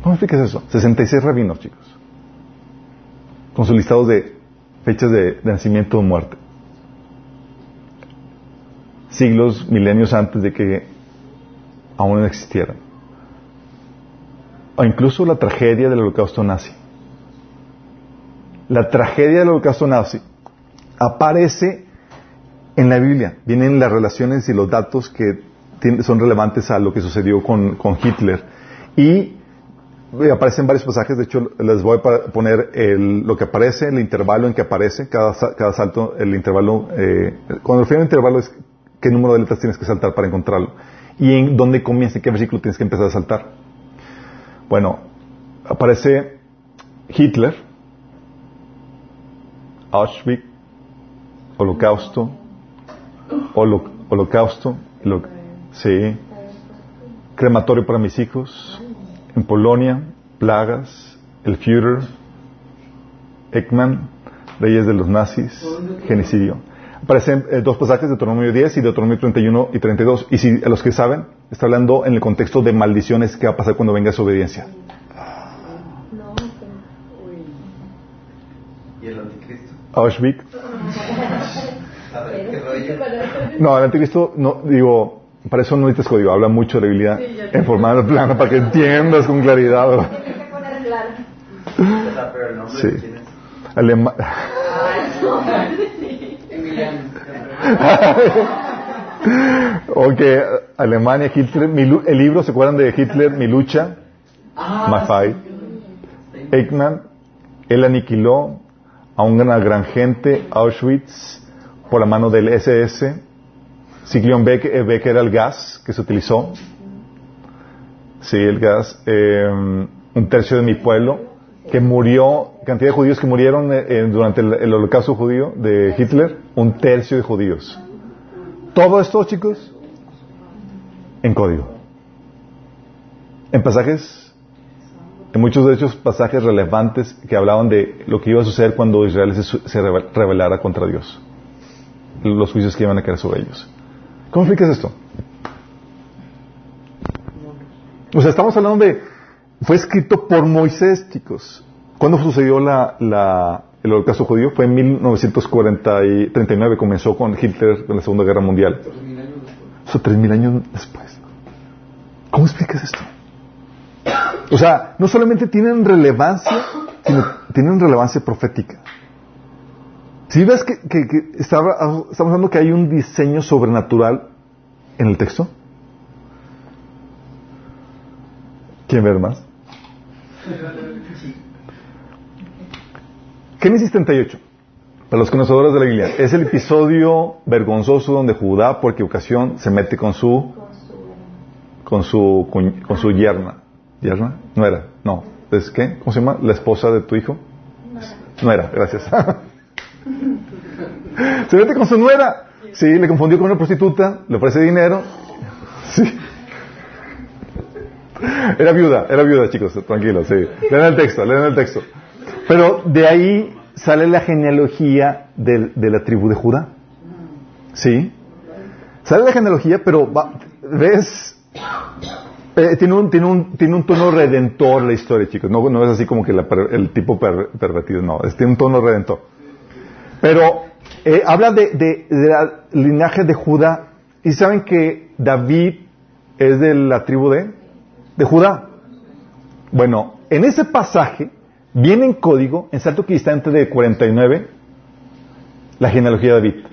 ¿Cómo explicas eso? 66 rabinos, chicos. Con sus listados de fechas de, de nacimiento o muerte. Siglos, milenios antes de que aún no existieran. O incluso la tragedia del holocausto nazi. La tragedia del holocausto nazi aparece en la Biblia. Vienen las relaciones y los datos que son relevantes a lo que sucedió con, Hitler. Y eh, aparecen varios pasajes, de hecho les voy a poner el- lo que aparece, el intervalo en que aparece, cada, cada salto, el intervalo, eh, cuando refiero a intervalo es qué número de letras tienes que saltar para encontrarlo. Y en dónde comienza, en qué versículo tienes que empezar a saltar. Bueno, aparece Hitler, Auschwitz, Holocausto, holo- Holocausto, holo- sí, crematorio para mis hijos, en Polonia, plagas, el Führer, Ekman, reyes de los nazis, genocidio. Aparecen eh, dos pasajes de Deuteronomio 10 y Deuteronomio 31 y 32. Y si a los que saben, está hablando en el contexto de maldiciones que va a pasar cuando venga su obediencia. Auschwitz. (laughs) A ver, ¿qué rollo? No, el anticristo, no, digo, para eso no necesitas código, habla mucho de la Biblia en formato plano para que entiendas con claridad. ¿verdad? Tienes que poner claro. O sea, pero el nombre Sí. Alema- Emiliano. ok, Alemania, Hitler, mi el libro, ¿se acuerdan de Hitler, Mi lucha? My fight. Eichmann, él aniquiló a una gran gente, Auschwitz, por la mano del SS. Ciclión B, que, era el gas que se utilizó. Sí, el gas. eh, un tercio de mi pueblo, que murió, cantidad de judíos que murieron eh, durante el, holocausto judío de Hitler, un tercio de judíos. Todo esto, chicos, en código. En pasajes, en muchos de esos pasajes relevantes que hablaban de lo que iba a suceder cuando Israel se, se rebel- rebelara contra Dios. Los juicios que iban a caer sobre ellos. ¿Cómo explicas esto? O sea, estamos hablando de... Fue escrito por Moisés, chicos. ¿Cuándo sucedió el holocausto judío? Fue en 1939, comenzó con Hitler en la Segunda Guerra Mundial. Dos mil años después. O sea, tres mil años después. ¿Cómo explicas esto? O sea, no solamente tienen relevancia, sino tienen relevancia profética. Si ves que, que- que está- estamos hablando que hay un diseño sobrenatural en el texto. ¿Quieren ver más? Génesis 38. Para los conocedores de la Biblia, es el episodio vergonzoso donde Judá, por equivocación, se mete con su con su cuñ- con su yerna. ¿Yerna? No era, no. ¿Es qué? ¿Cómo se llama? ¿La esposa de tu hijo? No era, gracias. (laughs) se mete con su nuera. Sí, le confundió con una prostituta, le ofrece dinero. Sí. Era viuda, era viuda, chicos, tranquilos, sí. Lean el texto, lean el texto. Pero de ahí sale la genealogía de, de la tribu de Judá. ¿Sí? Sale la genealogía, pero va- ves, eh, tiene, un, tiene, un, tiene un tono redentor la historia, chicos. No, es así como que la el tipo per- pervertido, no. Es, tiene un tono redentor. Pero eh, habla de, de, de la linaje de Judá. Y saben que David es de la tribu de, de Judá. Bueno, en ese pasaje viene en código, en salto equidistante de 49, la genealogía de David.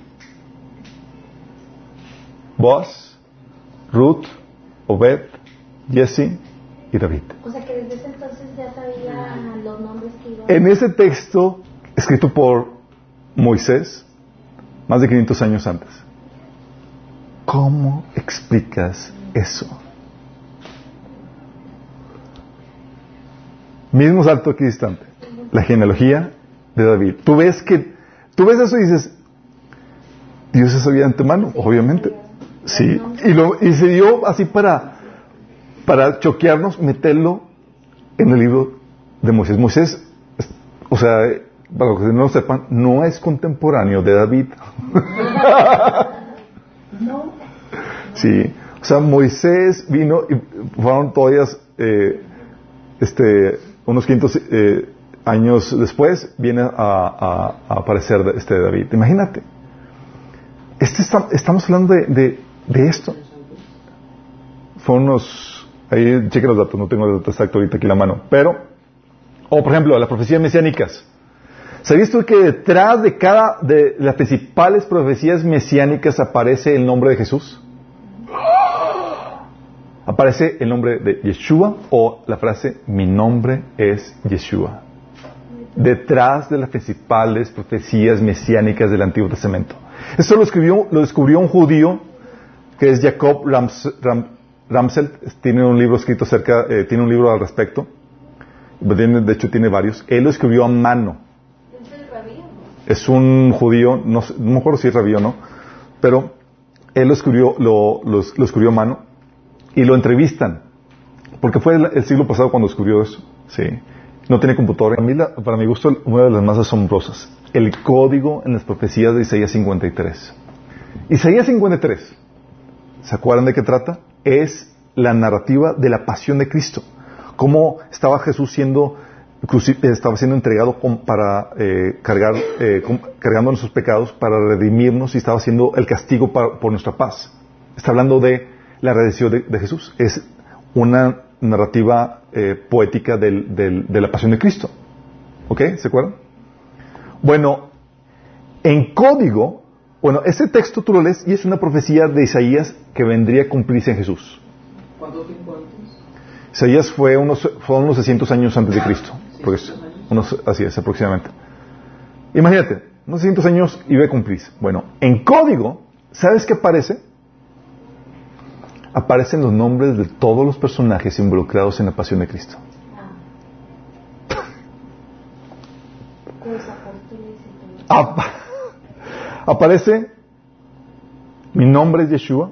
Boaz, Ruth, Obed, Jesse y David. O sea que desde ese entonces ya sabía los nombres que iban. En ese texto, escrito por Moisés, más de 500 años antes. ¿Cómo explicas eso? Mismo salto equidistante. La genealogía de David. Tú ves que, tú ves eso y dices, Dios se sabía de antemano, obviamente. Sí. Y, lo, y se dio así para, para choquearnos, meterlo en el libro de Moisés. Moisés, o sea, para los que no lo sepan, no es contemporáneo de David. Sí. O sea, Moisés vino y fueron todavía eh, este, unos quintos eh, años después, viene a, a, a, aparecer este David. Imagínate. Este estamos hablando de, de, de, esto. Fueron unos, ahí chequen los datos, no tengo el dato exacto ahorita aquí en la mano, pero, o por ejemplo, las profecías mesiánicas. ¿Sabías tú que detrás de cada de las principales profecías mesiánicas aparece el nombre de Jesús? Aparece el nombre de Yeshua o la frase mi nombre es Yeshua. Detrás de las principales profecías mesiánicas del Antiguo Testamento. Eso lo, escribió, lo descubrió un judío que es Jacob Rams, Ramsel. Tiene un libro escrito cerca, eh, tiene un libro al respecto. De hecho, tiene varios. Él lo escribió a mano es un judío, no, no me acuerdo si es rabí o no, pero él lo escribió, lo, lo, escribió a mano y lo entrevistan, porque fue el, siglo pasado cuando escribió eso, sí. No tiene computadora. Para, mí para mi gusto, una de las más asombrosas, el código en las profecías de Isaías 53. Isaías 53, ¿se acuerdan de qué trata? Es la narrativa de la pasión de Cristo. Cómo estaba Jesús siendo estaba siendo entregado para eh, cargar, eh, cargando nuestros pecados, para redimirnos y estaba siendo el castigo por nuestra paz. Está hablando de la redención de, Jesús. Es una narrativa eh, poética de la pasión de Cristo. ¿Ok? ¿Se acuerdan? Bueno, en código, bueno, este texto tú lo lees y es una profecía de Isaías que vendría a cumplirse en Jesús. ¿Cuánto tiempo antes? Isaías fue unos, fue unos 600 años antes de Cristo unos, así es, aproximadamente. Imagínate, unos 600 años y ve cumplir. Bueno, en código, ¿sabes qué aparece? Aparecen los nombres de todos los personajes involucrados en la pasión de Cristo. aparece mi nombre es Yeshua.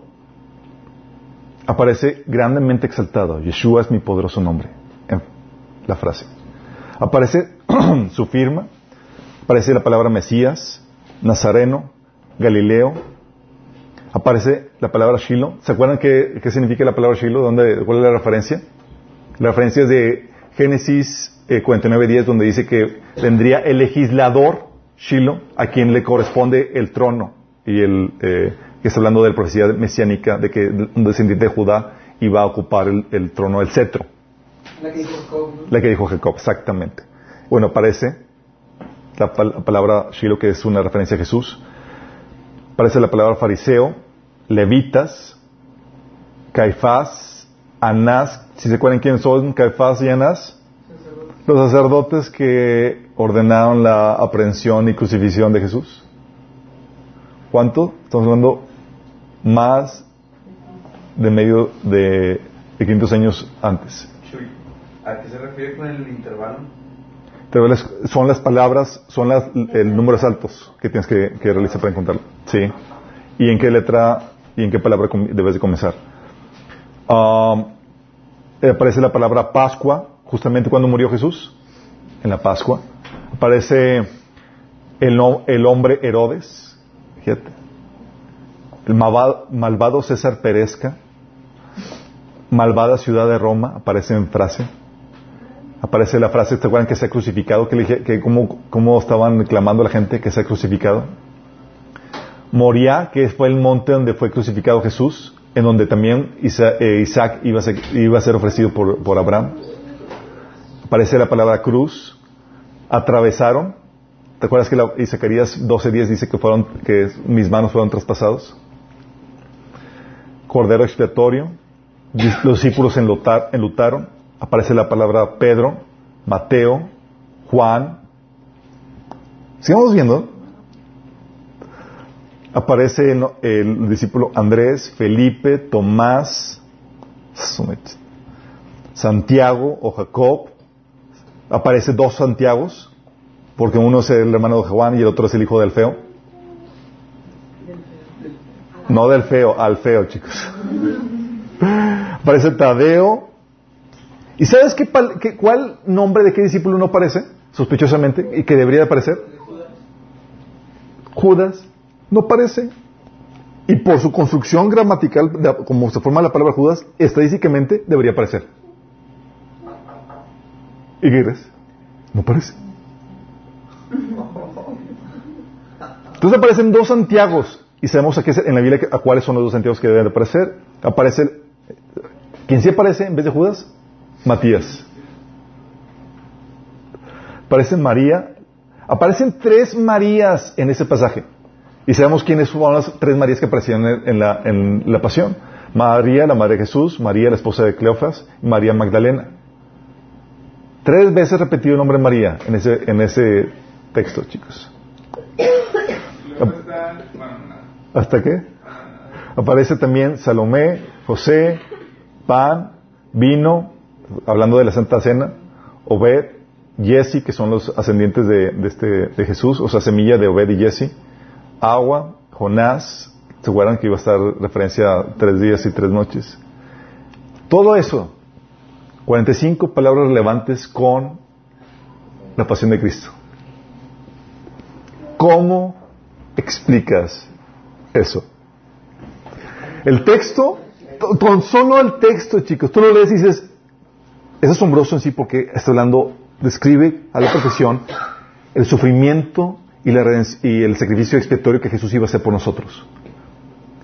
Aparece grandemente exaltado. Yeshua es mi poderoso nombre. La frase. Aparece (clears throat) su firma, aparece la palabra Mesías, Nazareno, Galileo, aparece la palabra Shiloh. ¿Se acuerdan qué, qué significa la palabra Shiloh? ¿Dónde, ¿Cuál es la referencia? La referencia es de Génesis eh, 49.10, donde dice que vendría el legislador Shiloh, a quien le corresponde el trono. Y el, eh, que está hablando de la profecía mesiánica, de que un descendiente de Judá iba a ocupar el, el trono, el cetro. La que dijo Jacob. La que dijo Jacob, exactamente. Bueno, aparece la, palabra Shiloh, que es una referencia a Jesús. Aparece la palabra fariseo, levitas, Caifás, Anás. Si se acuerdan quiénes son Caifás y Anás. Los sacerdotes que ordenaron la aprehensión y crucifixión de Jesús. ¿Cuánto? Estamos hablando más de medio de, de 500 años antes. ¿A qué se refiere con el intervalo? Son las palabras, son las, el números altos que tienes que, realizar para encontrarlo. Sí. ¿Y en qué letra y en qué palabra debes de comenzar? Um, aparece la palabra Pascua, justamente cuando murió Jesús, en la Pascua. Aparece el, el hombre Herodes, fíjate. El malvado, malvado César Perezca, malvada ciudad de Roma, aparece en frase aparece la frase, ¿te acuerdan que se ha crucificado? Que, que cómo, estaban clamando la gente que se ha crucificado. Moría, que fue el monte donde fue crucificado Jesús, en donde también eh, Isaac iba a ser, iba a ser ofrecido por, Abraham. Aparece la palabra cruz. Atravesaron. ¿Te acuerdas que la, Isaías 12.10 dice que, fueron, que mis manos fueron traspasados? Cordero expiatorio. Los discípulos enlutaron aparece la palabra Pedro, Mateo, Juan. Sigamos viendo. aparece el, discípulo Andrés, Felipe, Tomás, Santiago o Jacob. Aparece dos Santiagos, porque uno es el hermano de Juan y el otro es el hijo del feo. No del feo, al feo, chicos. Aparece Tadeo. ¿Y sabes qué, qué- cuál nombre de qué discípulo no aparece? Sospechosamente, y que debería de aparecer. Judas. No aparece. Y por su construcción gramatical, como se forma la palabra Judas, estadísticamente debería aparecer. ¿Y? No aparece. Entonces aparecen dos Santiagos. Y sabemos a qué, en la Biblia a cuáles son los dos Santiagos que deben de aparecer. Aparece, ¿quién sí aparece en vez de Judas? Matías. Aparece María. Aparecen tres Marías en ese pasaje. Y sabemos quiénes fueron las tres Marías que aparecían en, la, en la pasión. María, la madre de Jesús, María, la esposa de Cleofas, y María Magdalena. Tres veces repetido el nombre María en ese, en ese texto, chicos. ¿Hasta qué? Aparece también Salomé, José, pan, vino, hablando de la Santa Cena, Obed, Jesse, que son los ascendientes de, de este, de Jesús, o sea, semilla de Obed y Jesse, agua, Jonás, ¿se acuerdan que iba a estar referencia a tres días y tres noches? Todo eso, 45 palabras relevantes con la pasión de Cristo. ¿Cómo explicas eso? El texto, to- con solo el texto, chicos, tú lo lees y dices, es asombroso en sí porque está hablando, describe a la perfección el sufrimiento y, el sacrificio expiatorio que Jesús iba a hacer por nosotros.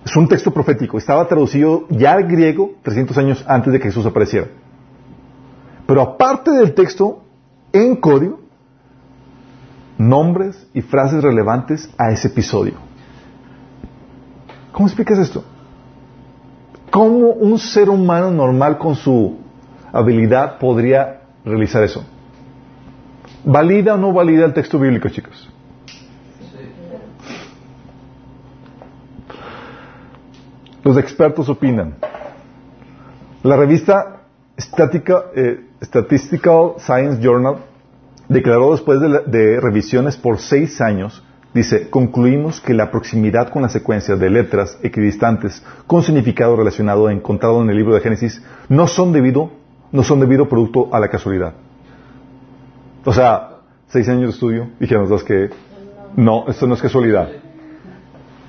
Es un texto profético, estaba traducido ya al griego 300 años antes de que Jesús apareciera. Pero aparte del texto, en código, nombres y frases relevantes a ese episodio. ¿Cómo explicas esto? ¿Cómo un ser humano normal con su habilidad podría realizar eso? ¿Valida o no valida el texto bíblico, chicos? Los expertos opinan. La revista Statica- eh, Statistical Science Journal declaró después de, la- de revisiones por seis años, dice, concluimos que la proximidad con la secuencia de letras equidistantes con significado relacionado encontrado en el libro de Génesis no son debido, no son debido producto a la casualidad. O sea, seis años de estudio, dijeron los dos que no, esto no es casualidad.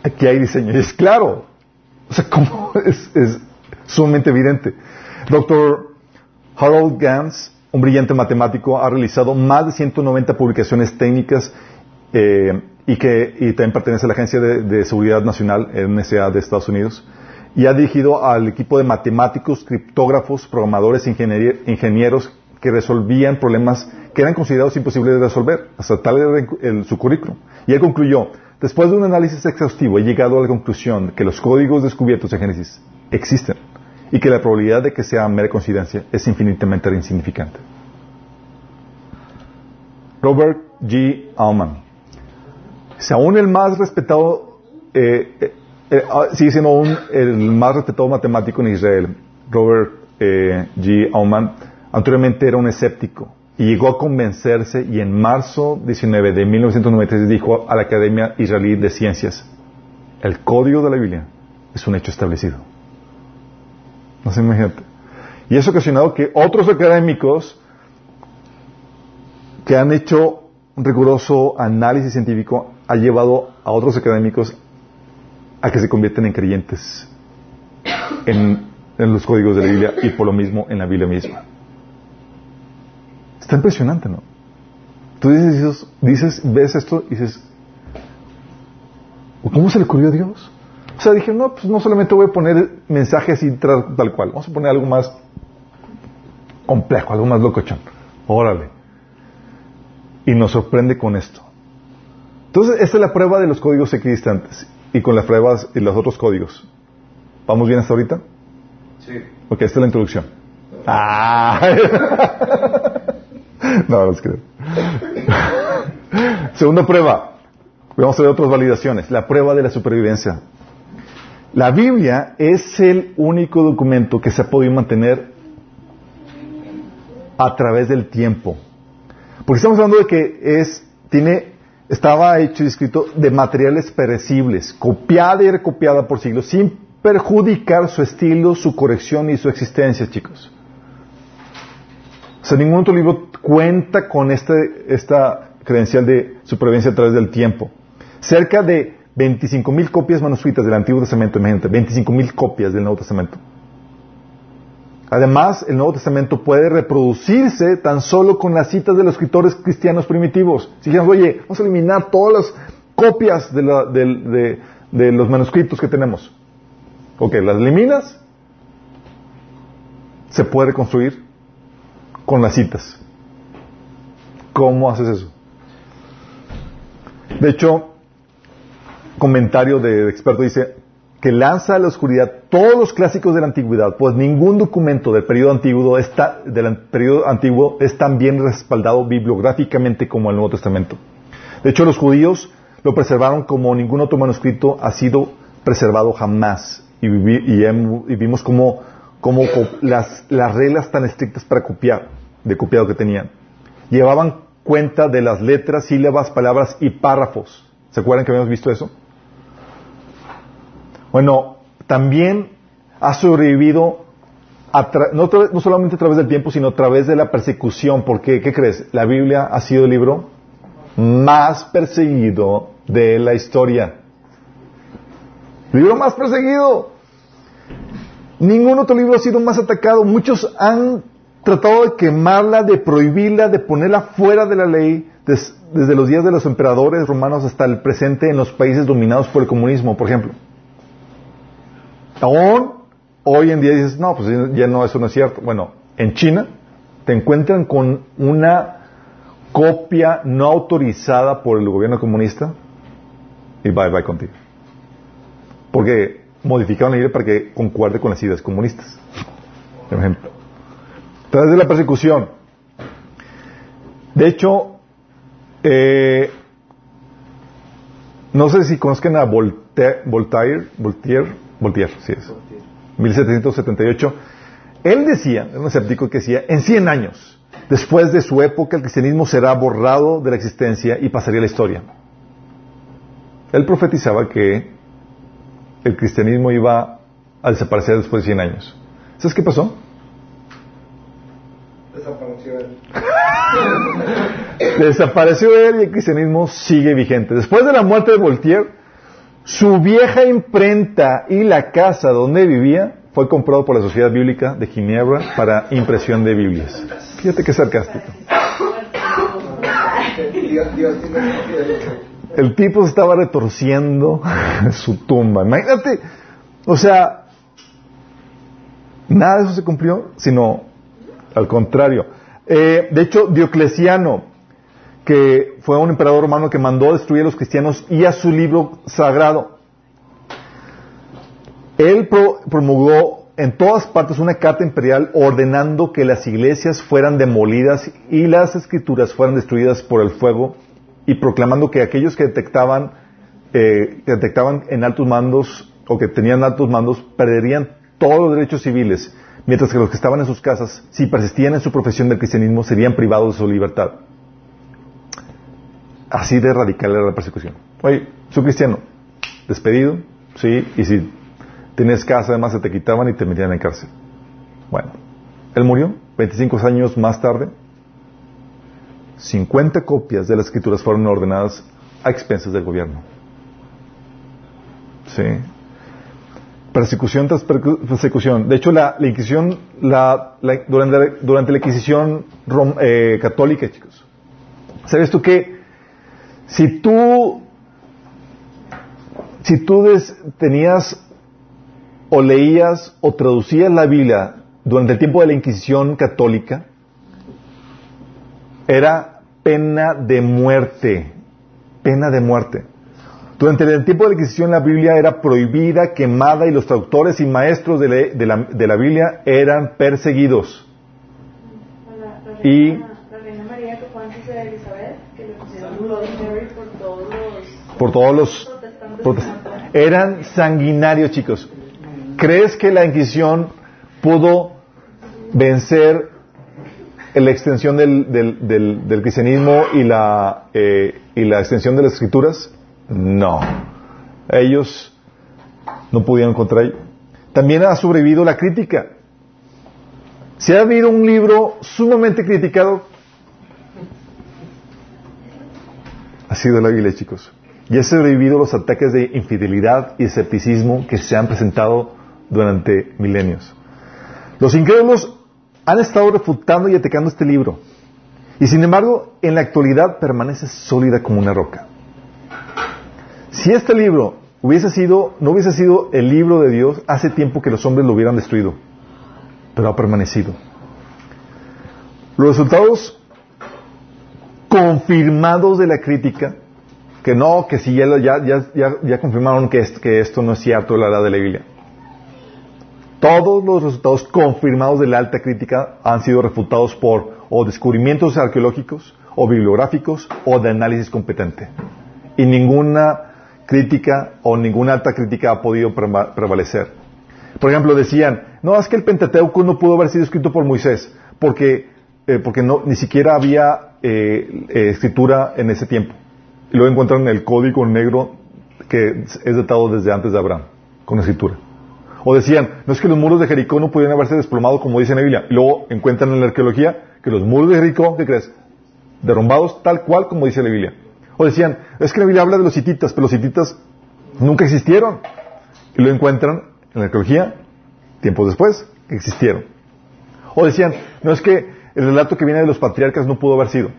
Aquí hay diseño. Y es claro. O sea, ¿cómo? (laughs) Es, sumamente evidente. Doctor Harold Gans, un brillante matemático, ha realizado más de 190 publicaciones técnicas eh, y que y también pertenece a la Agencia de, de Seguridad Nacional, NSA de Estados Unidos, y ha dirigido al equipo de matemáticos, criptógrafos, programadores, ingenier- ingenieros que resolvían problemas que eran considerados imposibles de resolver. Hasta tal el- su currículum. Y él concluyó, después de un análisis exhaustivo he llegado a la conclusión que los códigos descubiertos en Génesis existen y que la probabilidad de que sea mera coincidencia es infinitamente insignificante. Robert G. Aumann. Si aún el más respetado, eh, eh, ah, sigue siendo aún el más respetado matemático en Israel, Robert eh, G. Aumann, anteriormente era un escéptico y llegó a convencerse y en marzo 19 de 1996 dijo a la Academia Israelí de Ciencias, el código de la Biblia es un hecho establecido. No se imagínate. Y eso ha ocasionado que otros académicos que han hecho un riguroso análisis científico ha llevado a otros académicos a que se convierten en creyentes en, los códigos de la Biblia y por lo mismo en la Biblia misma. Está impresionante, ¿no? Tú dices, dices ves esto y dices, ¿cómo se le ocurrió a Dios? O sea, dije, no, pues no solamente voy a poner mensajes y tal cual, vamos a poner algo más complejo, algo más locochón. Órale. Y nos sorprende con esto. Entonces, esta es la prueba de los códigos equidistantes y con las pruebas y los otros códigos. ¿Vamos bien hasta ahorita? Sí. Ok, esta es la introducción. Ah. (laughs) no, no es creo. (laughs) Segunda prueba. Vamos a ver otras validaciones. La prueba de la supervivencia. La Biblia es el único documento que se ha podido mantener a través del tiempo. Porque estamos hablando de que es, tiene, estaba hecho y escrito de materiales perecibles, copiada y recopiada por siglos, sin perjudicar su estilo, su corrección y su existencia, chicos. O sea, ningún otro libro cuenta con este, esta credencial de supervivencia a través del tiempo. Cerca de 25.000 copias manuscritas del Antiguo Testamento, imagínate, 25.000 copias del Nuevo Testamento. Además, el Nuevo Testamento puede reproducirse tan solo con las citas de los escritores cristianos primitivos. Si dijimos, oye, vamos a eliminar todas las copias de, los manuscritos que tenemos. Ok, las eliminas, se puede reconstruir con las citas. ¿Cómo haces eso? De hecho, comentario de, experto dice que lanza a la oscuridad todos los clásicos de la antigüedad, pues ningún documento del periodo antiguo está, del periodo antiguo es tan bien respaldado bibliográficamente como el Nuevo Testamento. De hecho, los judíos lo preservaron como ningún otro manuscrito ha sido preservado jamás. Y, vimos como, las, las reglas tan estrictas para copiar, de copiado que tenían. Llevaban cuenta de las letras, sílabas, palabras y párrafos. ¿Se acuerdan que habíamos visto eso? Bueno, también ha sobrevivido no, solamente a través del tiempo, sino a través de la persecución. Porque, ¿qué crees? La Biblia ha sido el libro más perseguido de la historia. Libro más perseguido. Ningún otro libro ha sido más atacado. Muchos han tratado de quemarla, de prohibirla, de ponerla fuera de la ley, desde los días de los emperadores romanos hasta el presente en los países dominados por el comunismo, por ejemplo. Aún hoy en día dices, no, pues ya no, eso no es cierto. Bueno, en China te encuentran con una copia no autorizada por el gobierno comunista y bye bye contigo. Porque modificaron la ley para que concuerde con las ideas comunistas. Por ejemplo. Tras de la persecución. De hecho, eh, no sé si conozcan a Voltaire, Voltaire, Voltaire, Voltaire, sí es. 1778. Él decía, un escéptico que decía, en 100 años, después de su época, el cristianismo será borrado de la existencia y pasaría a la historia. Él profetizaba que el cristianismo iba a desaparecer después de 100 años. ¿Sabes qué pasó? Desapareció él. (laughs) Desapareció él y el cristianismo sigue vigente. Después de la muerte de Voltaire, su vieja imprenta y la casa donde vivía fue comprado por la Sociedad Bíblica de Ginebra para impresión de Biblias. Fíjate qué sarcástico. El tipo estaba retorciendo en (laughs) su tumba. Imagínate, o sea, nada de eso se cumplió, sino al contrario. Eh, de hecho, Diocleciano, que fue un emperador romano que mandó destruir a los cristianos y a su libro sagrado. Él promulgó en todas partes una carta imperial ordenando que las iglesias fueran demolidas y las escrituras fueran destruidas por el fuego y proclamando que aquellos que detectaban, eh, que detectaban en altos mandos o que tenían altos mandos perderían todos los derechos civiles, mientras que los que estaban en sus casas, si persistían en su profesión del cristianismo, serían privados de su libertad. Así de radical era la persecución. Oye, soy cristiano, despedido, sí, y si tienes casa además se te quitaban y te metían en cárcel. Bueno, él murió 25 años más tarde. 50 copias de las escrituras fueron ordenadas a expensas del gobierno. Sí. Persecución tras persecución. De hecho, la, Inquisición, la, durante, la Inquisición eh, católica, chicos, ¿sabes tú qué? Si tú, si tú tenías o leías o traducías la Biblia durante el tiempo de la Inquisición católica, era pena de muerte, pena de muerte. Durante el tiempo de la Inquisición la Biblia era prohibida, quemada y los traductores y maestros de la, de la, Biblia eran perseguidos. y por todos los eran sanguinarios, chicos. ¿Crees que la Inquisición pudo vencer la extensión del, del, cristianismo y la, eh, y la extensión de las escrituras? No. Ellos no pudieron contra ello. También ha sobrevivido la crítica. Si ha habido un libro sumamente criticado, ha sido la Biblia, chicos. Y ha sobrevivido los ataques de infidelidad y escepticismo que se han presentado durante milenios. Los incrédulos han estado refutando y atacando este libro. Y sin embargo, en la actualidad permanece sólida como una roca. Si este libro hubiese sido, no hubiese sido el libro de Dios, hace tiempo que los hombres lo hubieran destruido. Pero ha permanecido. Los resultados confirmados de la crítica, que no, que si ya, ya, ya, ya confirmaron que, que esto no es cierto, la edad de la Biblia. Todos los resultados confirmados de la alta crítica han sido refutados por o descubrimientos arqueológicos, o bibliográficos, o de análisis competente. Y ninguna crítica o ninguna alta crítica ha podido prevalecer. Por ejemplo, decían, no, es que el Pentateuco no pudo haber sido escrito por Moisés, porque, eh, porque no, ni siquiera había eh, eh, escritura en ese tiempo. Y luego encuentran el código negro que es datado desde antes de Abraham, con escritura. O decían, no es que los muros de Jericó no pudieran haberse desplomado como dice la Biblia. Y luego encuentran en la arqueología que los muros de Jericó, ¿qué crees? Derrumbados tal cual como dice la Biblia. O decían, es que la Biblia habla de los hititas, pero los hititas nunca existieron. Y lo encuentran en la arqueología, tiempo después, existieron. O decían, no es que el relato que viene de los patriarcas no pudo haber sido.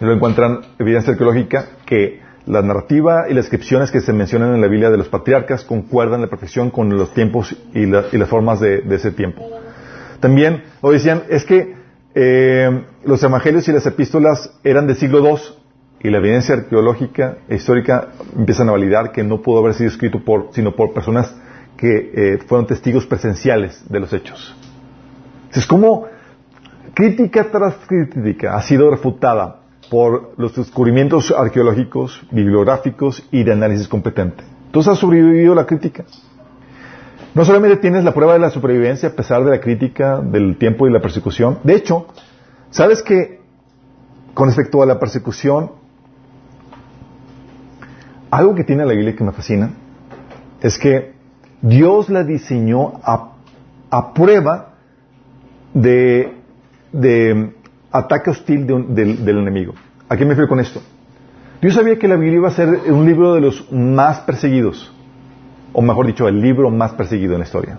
Lo encuentran evidencia arqueológica que la narrativa y las descripciones que se mencionan en la Biblia de los patriarcas concuerdan a la perfección con los tiempos y, las formas de, ese tiempo. También, lo decían, es que eh, los evangelios y las epístolas eran del siglo II y la evidencia arqueológica e histórica empiezan a validar que no pudo haber sido escrito por, sino por personas que eh, fueron testigos presenciales de los hechos. Es como crítica tras crítica ha sido refutada por los descubrimientos arqueológicos, bibliográficos y de análisis competente. Entonces ha sobrevivido la crítica. No solamente tienes la prueba de la supervivencia a pesar de la crítica, del tiempo y la persecución. De hecho, ¿sabes que con respecto a la persecución, algo que tiene la Biblia que me fascina es que Dios la diseñó a, prueba de, de ataque hostil del, enemigo. ¿A qué me refiero con esto? Dios sabía que la Biblia iba a ser un libro de los más perseguidos, o mejor dicho, el libro más perseguido en la historia.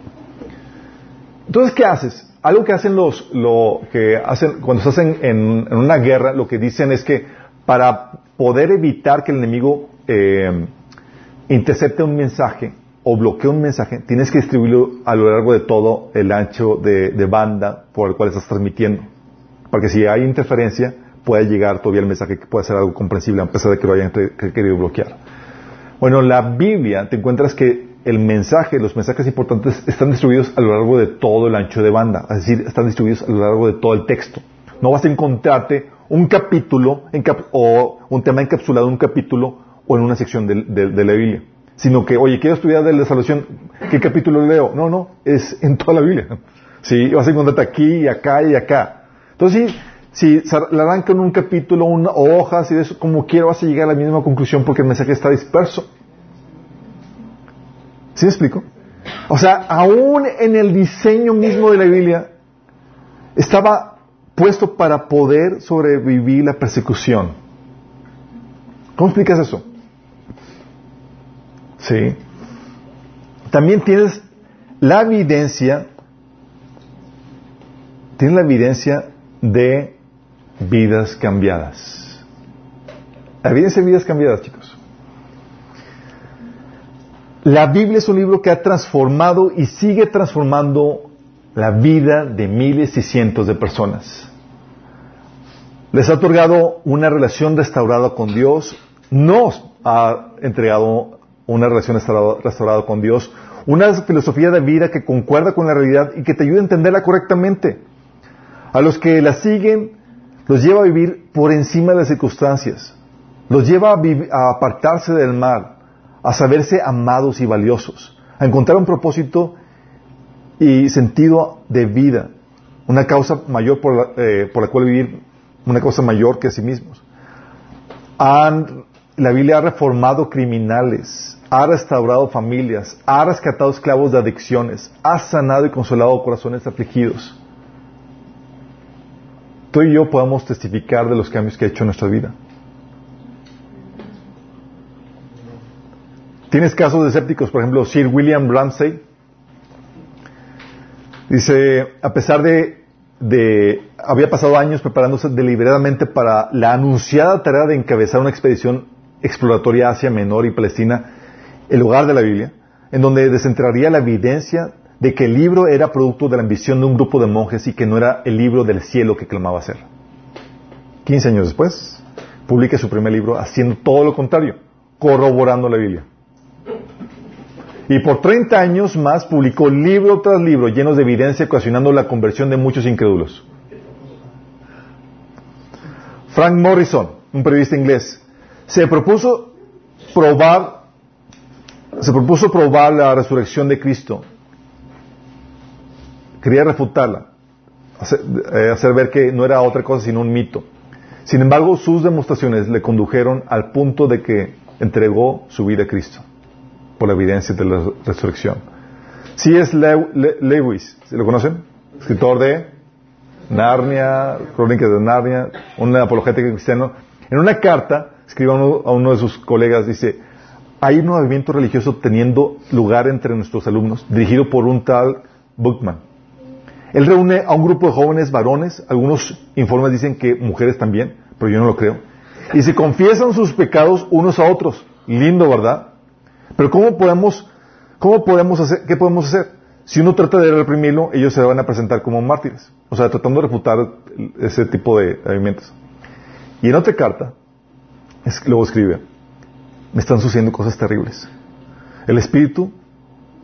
Entonces, ¿qué haces? Algo que hacen los, lo que hacen, cuando se hacen en, una guerra, lo que dicen es que para poder evitar que el enemigo eh, intercepte un mensaje o bloquee un mensaje, tienes que distribuirlo a lo largo de todo el ancho de banda por el cual estás transmitiendo. Para que si hay interferencia, pueda llegar todavía el mensaje que pueda ser algo comprensible, a pesar de que lo hayan querido bloquear. Bueno, en la Biblia te encuentras que el mensaje, los mensajes importantes están distribuidos a lo largo de todo el ancho de banda, es decir, están distribuidos a lo largo de todo el texto. No vas a encontrarte un capítulo o un tema encapsulado en un capítulo o en una sección de, la Biblia, sino que, oye, quiero estudiar de la salvación, ¿qué capítulo leo? No, no, es en toda la Biblia. (laughs) Sí, vas a encontrarte aquí y acá y acá. Entonces, si, si le arrancan un capítulo una, o hojas y de eso, como quiero, vas a llegar a la misma conclusión porque el mensaje está disperso. ¿Sí me explico? O sea, aún en el diseño mismo de la Biblia, estaba puesto para poder sobrevivir la persecución. ¿Cómo explicas eso? Sí. También tienes la evidencia, tienes la evidencia de vidas cambiadas. Evidencia de vidas cambiadas, chicos. La Biblia es un libro que ha transformado y sigue transformando la vida de miles y cientos de personas. Les ha otorgado una relación restaurada con Dios, nos ha entregado una relación restaurada con Dios, una filosofía de vida que concuerda con la realidad y que te ayuda a entenderla correctamente. A los que la siguen los lleva a vivir por encima de las circunstancias. Los lleva a, apartarse del mal, a saberse amados y valiosos, a encontrar un propósito y sentido de vida, una causa mayor por la, eh, por la cual vivir, una causa mayor que a sí mismos. La Biblia ha reformado criminales, ha restaurado familias, ha rescatado esclavos de adicciones, ha sanado y consolado corazones afligidos. Tú y yo podemos testificar de los cambios que ha hecho nuestra vida. Tienes casos de escépticos, por ejemplo, Sir William Ramsay. Dice, a pesar de, de, había pasado años preparándose deliberadamente para la anunciada tarea de encabezar una expedición exploratoria a Asia Menor y Palestina, el lugar de la Biblia, en donde desenterraría la evidencia de que el libro era producto de la ambición de un grupo de monjes y que no era el libro del cielo que clamaba ser. 15 años después, publica su primer libro haciendo todo lo contrario, corroborando la Biblia. Y por 30 años más publicó libro tras libro llenos de evidencia ocasionando la conversión de muchos incrédulos. Frank Morrison, un periodista inglés, se propuso probar se propuso probar la resurrección de Cristo. Quería refutarla, hacer, eh, hacer ver que no era otra cosa sino un mito. Sin embargo, sus demostraciones le condujeron al punto de que entregó su vida a Cristo por la evidencia de la resurrección. Le- Le- Lewis, ¿se lo conocen? Escritor de Narnia, Crónicas de Narnia, un apologético cristiano. En una carta, escribe a uno, a uno de sus colegas, dice, hay un movimiento religioso teniendo lugar entre nuestros alumnos, dirigido por un tal Buckman. Él reúne a un grupo de jóvenes varones, algunos informes dicen que mujeres también, pero yo no lo creo, y se confiesan sus pecados unos a otros. Lindo, ¿verdad? Pero ¿cómo podemos, cómo podemos hacer, qué podemos hacer? Si uno trata de reprimirlo, ellos se van a presentar como mártires. O sea, tratando de refutar ese tipo de movimientos. Y en otra carta, luego escribe, me están sucediendo cosas terribles. El espíritu,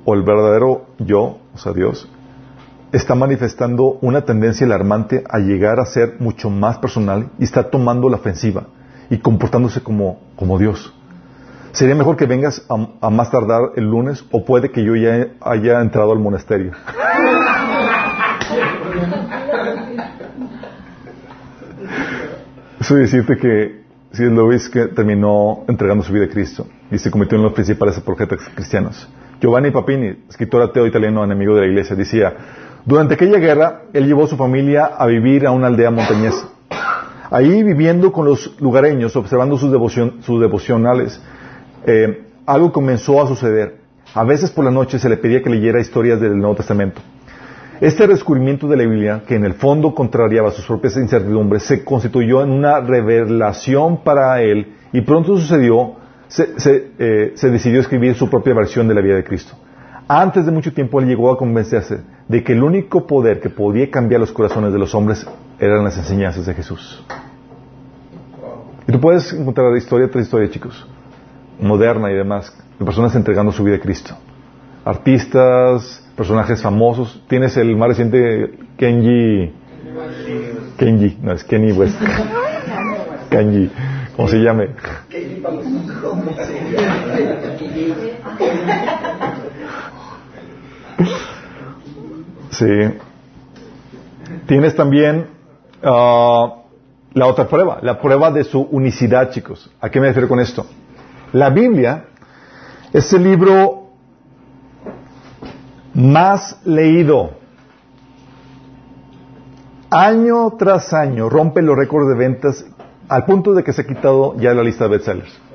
o el verdadero yo, o sea, Dios, está manifestando una tendencia alarmante a llegar a ser mucho más personal y está tomando la ofensiva y comportándose como, como Dios. Sería mejor que vengas a, a más tardar el lunes o puede que yo ya haya entrado al monasterio. (laughs) Eso es decirte que si Luis que terminó entregando su vida a Cristo y se convirtió en los principales apologetas cristianos. Giovanni Papini, escritor ateo italiano enemigo de la iglesia, decía, durante aquella guerra, él llevó a su familia a vivir a una aldea montañesa. Ahí viviendo con los lugareños, observando sus, sus devocionales, eh, algo comenzó a suceder. A veces por la noche se le pedía que leyera historias del Nuevo Testamento. Este descubrimiento de la Biblia, que en el fondo contrariaba sus propias incertidumbres, se constituyó en una revelación para él y pronto sucedió, se, se, eh, se decidió escribir su propia versión de la vida de Cristo. Antes de mucho tiempo él llegó a convencerse de que el único poder que podía cambiar los corazones de los hombres eran las enseñanzas de Jesús. Y tú puedes encontrar historia tras historia, chicos, moderna y demás, de personas entregando su vida a Cristo. Artistas, personajes famosos. Tienes el más reciente Kenji. Kenji, no es Kenny West. (laughs) Kenji, ¿cómo se llame? (laughs) Sí. Tienes también ah, la otra prueba, la prueba de su unicidad, chicos. ¿A qué me refiero con esto? La Biblia es el libro más leído. Año tras año rompe los récords de ventas al punto de que se ha quitado ya la lista de bestsellers.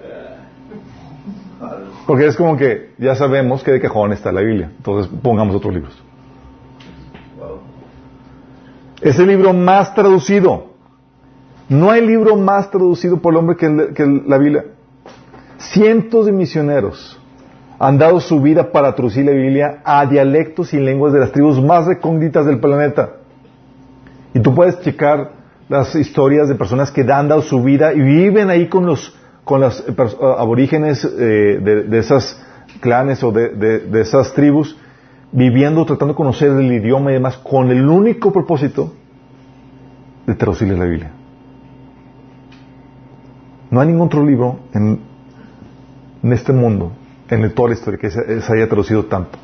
Porque es como que ya sabemos que de cajón está la Biblia. Entonces pongamos otros libros. Es el libro más traducido. No hay libro más traducido por el hombre que, el- que el- la Biblia. Cientos de misioneros han dado su vida para traducir la Biblia a dialectos y lenguas de las tribus más recónditas del planeta. Y tú puedes checar las historias de personas que han dado su vida y viven ahí con los con los eh, aborígenes eh, de, esas clanes o de, esas tribus, viviendo, tratando de conocer el idioma y demás, con el único propósito de traducirles la Biblia. No hay ningún otro libro en, en este mundo, en toda la historia, que se, haya traducido tanto.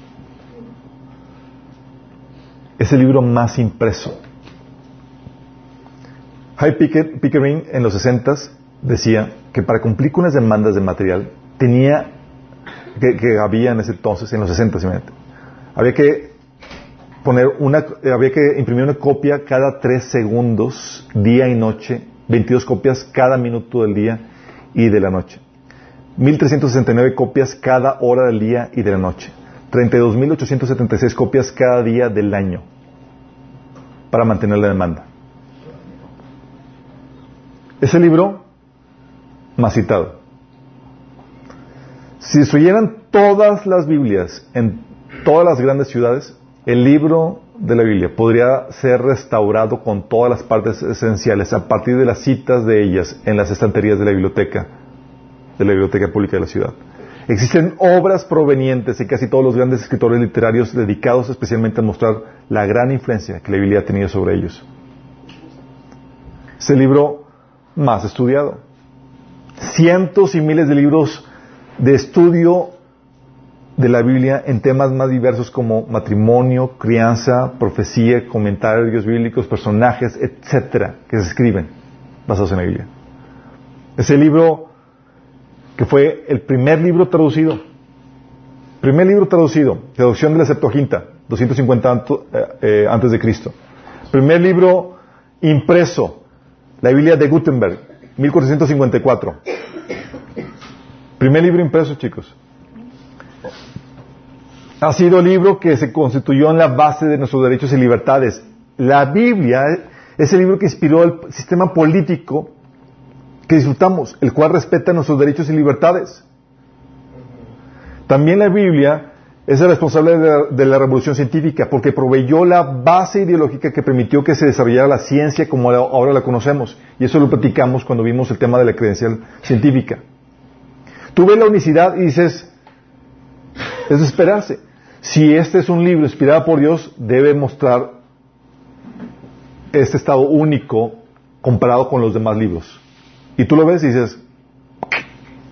Es el libro más impreso. High Pickering en los 60 decía que para cumplir con las demandas de material tenía que, había en ese entonces, en los 60, había que poner una, había que imprimir una copia cada tres segundos, día y noche, 22 copias cada minuto del día y de la noche. 1.369 copias cada hora del día y de la noche. 32.876 copias cada día del año para mantener la demanda. Ese libro más citado. Si destruyeran todas las Biblias en todas las grandes ciudades, el libro de la Biblia podría ser restaurado con todas las partes esenciales a partir de las citas de ellas en las estanterías de la biblioteca, de la biblioteca pública de la ciudad. Existen obras provenientes de casi todos los grandes escritores literarios dedicados especialmente a mostrar la gran influencia que la Biblia ha tenido sobre ellos. Es el libro más estudiado. Cientos y miles de libros de estudio de la Biblia en temas más diversos como matrimonio, crianza, profecía, comentarios bíblicos, personajes, etcétera, que se escriben basados en la Biblia. Es el libro que fue el primer libro traducido. Primer libro traducido, traducción de la Septuaginta, 250 eh, eh, antes de Cristo. Primer libro impreso, la Biblia de Gutenberg, 1454. Primer libro impreso, chicos. Ha sido el libro que se constituyó en la base de nuestros derechos y libertades. La Biblia es el libro que inspiró el sistema político que disfrutamos, el cual respeta nuestros derechos y libertades. También la Biblia es el responsable de la, revolución científica porque proveyó la base ideológica que permitió que se desarrollara la ciencia como ahora la conocemos. Y eso lo platicamos cuando vimos el tema de la credencial científica. Tú ves la unicidad y dices, es de esperarse. Si este es un libro inspirado por Dios, debe mostrar este estado único comparado con los demás libros. Y tú lo ves y dices,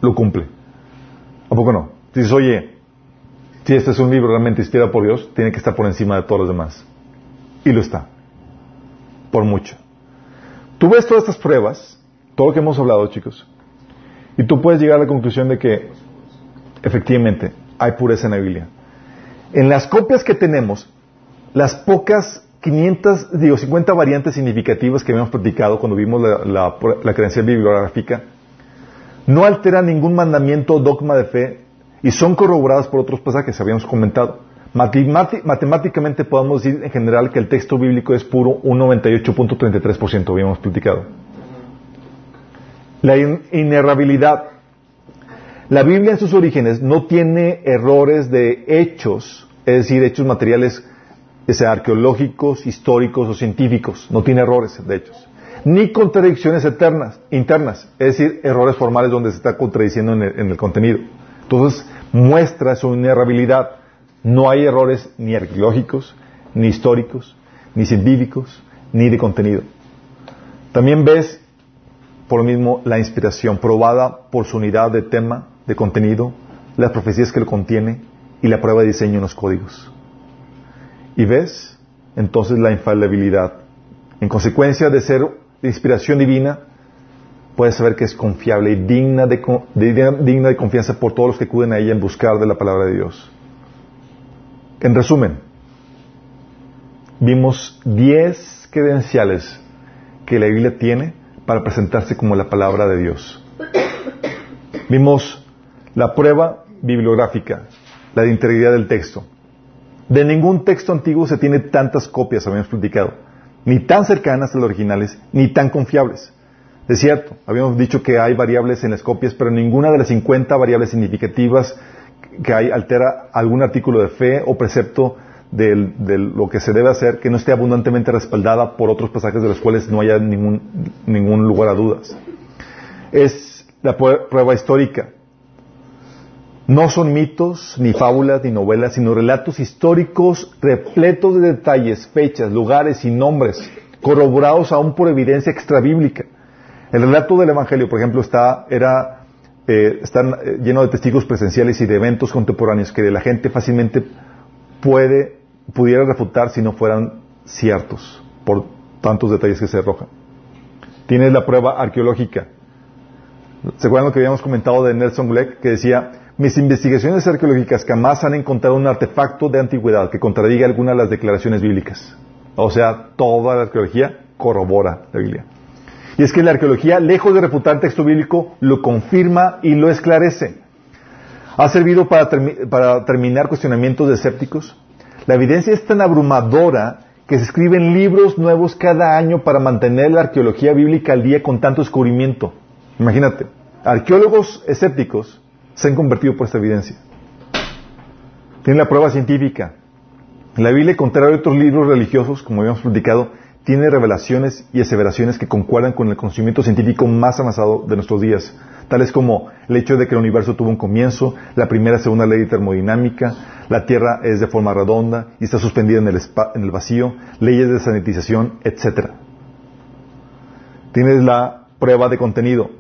lo cumple. ¿A poco no? Dices, oye, si este es un libro realmente inspirado por Dios, tiene que estar por encima de todos los demás. Y lo está. Por mucho. Tú ves todas estas pruebas, todo lo que hemos hablado, chicos, y tú puedes llegar a la conclusión de que efectivamente hay pureza en la Biblia. En las copias que tenemos, las pocas 500, digo, 50 variantes significativas que habíamos platicado cuando vimos la, la, credencial bibliográfica, no alteran ningún mandamiento o dogma de fe y son corroboradas por otros pasajes que habíamos comentado. matemáticamente podemos decir en general que el texto bíblico es puro un 98.33%, habíamos platicado. La inerrabilidad. La Biblia en sus orígenes no tiene errores de hechos, es decir, hechos materiales sea arqueológicos, históricos o científicos, no tiene errores, de hecho, ni contradicciones eternas, internas, es decir, errores formales donde se está contradiciendo en el, contenido. Entonces, muestra su inerrabilidad. No hay errores ni arqueológicos, ni históricos, ni científicos, ni de contenido. También ves, por lo mismo, la inspiración probada por su unidad de tema, de contenido, las profecías que lo contiene y la prueba de diseño en los códigos y ves entonces la infalibilidad. En consecuencia de ser de inspiración divina, puedes saber que es confiable y digna de, digna de confianza por todos los que acuden a ella en buscar de la palabra de Dios. En resumen, vimos 10 credenciales que la Biblia tiene para presentarse como la palabra de Dios. Vimos la prueba bibliográfica, la de integridad del texto, de ningún texto antiguo se tiene tantas copias, habíamos platicado, ni tan cercanas a las originales, ni tan confiables. Es cierto, habíamos dicho que hay variables en las copias, pero ninguna de las 50 variables significativas que hay altera algún artículo de fe o precepto de, lo que se debe hacer que no esté abundantemente respaldada por otros pasajes de los cuales no haya ningún, ningún lugar a dudas. Es la prueba histórica. No son mitos, ni fábulas, ni novelas, sino relatos históricos repletos de detalles, fechas, lugares y nombres, corroborados aún por evidencia extrabíblica. El relato del Evangelio, por ejemplo, está, era, eh, eh, lleno de testigos presenciales y de eventos contemporáneos que la gente fácilmente puede, pudiera refutar si no fueran ciertos por tantos detalles que se arrojan. Tienes la prueba arqueológica. ¿Se acuerdan lo que habíamos comentado de Nelson Gleck? Que decía, mis investigaciones arqueológicas jamás han encontrado un artefacto de antigüedad que contradiga alguna de las declaraciones bíblicas. O sea, toda la arqueología corrobora la Biblia. Y es que la arqueología, lejos de refutar texto bíblico, lo confirma y lo esclarece. Ha servido para, para terminar cuestionamientos de escépticos. La evidencia es tan abrumadora que se escriben libros nuevos cada año para mantener la arqueología bíblica al día con tanto descubrimiento. Imagínate, arqueólogos escépticos se han convertido por esta evidencia. Tienen la prueba científica. La Biblia, contrario a otros libros religiosos, como habíamos platicado, tiene revelaciones y aseveraciones que concuerdan con el conocimiento científico más avanzado de nuestros días, tales como el hecho de que el universo tuvo un comienzo, la primera y segunda ley de termodinámica, la Tierra es de forma redonda y está suspendida en el, en el vacío, leyes de sanitización, etc. Tienes la prueba de contenido.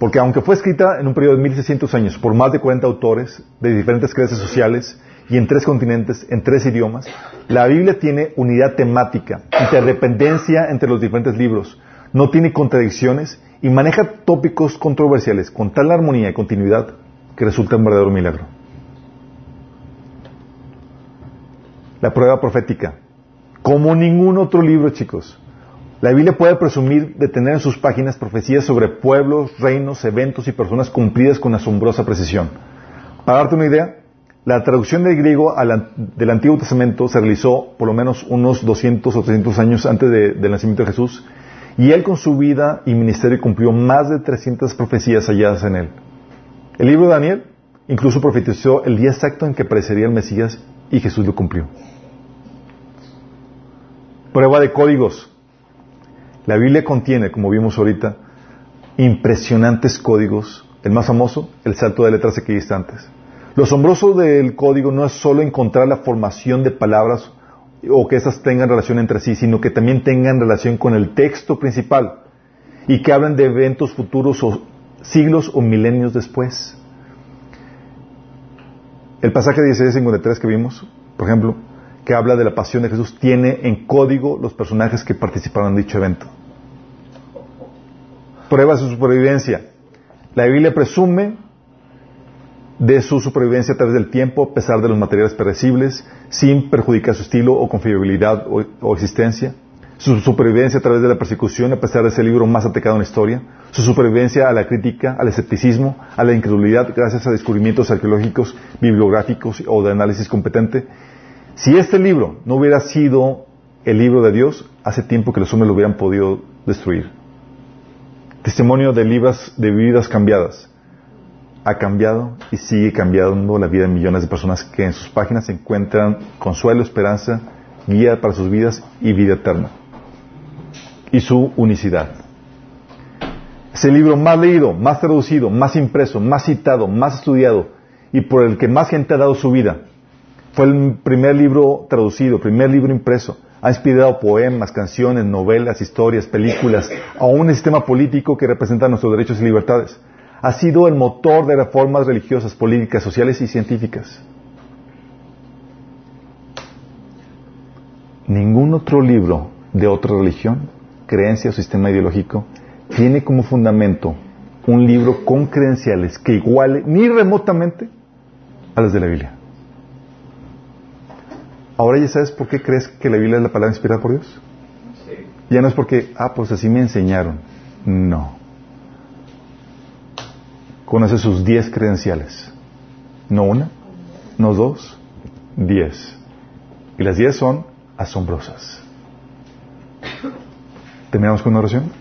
Porque aunque fue escrita en un periodo de 1600 años por más de 40 autores de diferentes creencias sociales y en tres continentes, en tres idiomas, la Biblia tiene unidad temática, interdependencia entre los diferentes libros, no tiene contradicciones y maneja tópicos controversiales con tal armonía y continuidad que resulta un verdadero milagro. La prueba profética. Como ningún otro libro, chicos. La Biblia puede presumir de tener en sus páginas profecías sobre pueblos, reinos, eventos y personas cumplidas con asombrosa precisión. Para darte una idea, la traducción del griego del Antiguo Testamento se realizó por lo menos unos 200 o 300 años antes del nacimiento de Jesús y él con su vida y ministerio cumplió más de 300 profecías halladas en él. El libro de Daniel incluso profetizó el día exacto en que aparecería el Mesías y Jesús lo cumplió. Prueba de códigos. La Biblia contiene, como vimos ahorita, impresionantes códigos. El más famoso, el salto de letras equidistantes. Lo asombroso del código no es solo encontrar la formación de palabras o que éstas tengan relación entre sí, sino que también tengan relación con el texto principal y que hablen de eventos futuros o siglos o milenios después. El pasaje 1653 que vimos, por ejemplo, que habla de la pasión de Jesús, tiene en código los personajes que participaron en dicho evento. Prueba de su supervivencia. La Biblia presume de su supervivencia a través del tiempo, a pesar de los materiales perecibles, sin perjudicar su estilo o confiabilidad o, existencia. Su supervivencia a través de la persecución, a pesar de ser el libro más atacado en la historia. Su supervivencia a la crítica, al escepticismo, a la incredulidad, gracias a descubrimientos arqueológicos, bibliográficos o de análisis competente. Si este libro no hubiera sido el libro de Dios, hace tiempo que los hombres lo hubieran podido destruir. Testimonio de, libras, de vidas cambiadas. Ha cambiado y sigue cambiando la vida de millones de personas que en sus páginas encuentran consuelo, esperanza, guía para sus vidas y vida eterna. Y su unicidad. Es el libro más leído, más traducido, más impreso, más citado, más estudiado y por el que más gente ha dado su vida. Fue el primer libro traducido, primer libro impreso. Ha inspirado poemas, canciones, novelas, historias, películas, a un sistema político que representa nuestros derechos y libertades. Ha sido el motor de reformas religiosas, políticas, sociales y científicas. Ningún otro libro de otra religión, creencia o sistema ideológico tiene como fundamento un libro con credenciales que iguale ni remotamente a las de la Biblia. Ahora ya sabes por qué crees que la Biblia es la palabra inspirada por Dios. Ya no es porque, ah, pues así me enseñaron. No. Conoce sus diez credenciales. No una, no dos, diez. Y las diez son asombrosas. ¿Terminamos con una oración?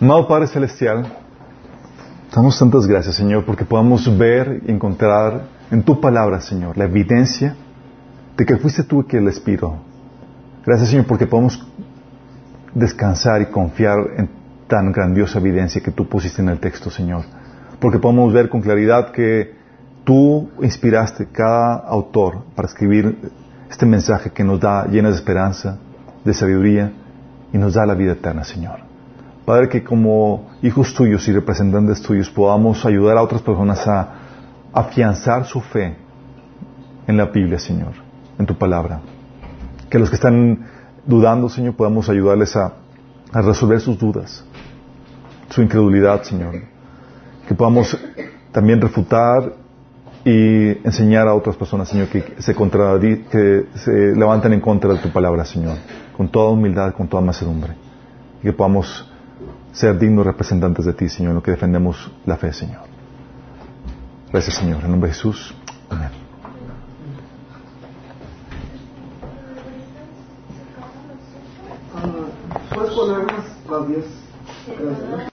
Amado Padre Celestial, damos tantas gracias, Señor, porque podamos ver y encontrar en tu palabra, Señor, la evidencia de que fuiste tú que el inspiró. Gracias, Señor, porque podemos descansar y confiar en tan grandiosa evidencia que tú pusiste en el texto, Señor. Porque podemos ver con claridad que tú inspiraste cada autor para escribir este mensaje que nos da llena de esperanza, de sabiduría y nos da la vida eterna, Señor. Padre, que como hijos tuyos y representantes tuyos podamos ayudar a otras personas a afianzar su fe en la Biblia, Señor, en tu palabra. Que los que están dudando, Señor, podamos ayudarles a resolver sus dudas, su incredulidad, Señor. Que podamos también refutar y enseñar a otras personas, Señor, que se, que se levanten en contra de tu palabra, Señor, con toda humildad, con toda macedumbre. Y que podamos ser dignos representantes de ti, Señor, en lo que defendemos la fe, Señor. Gracias, Señor. En nombre de Jesús. Amén. Ah, ¿Puedes las 10?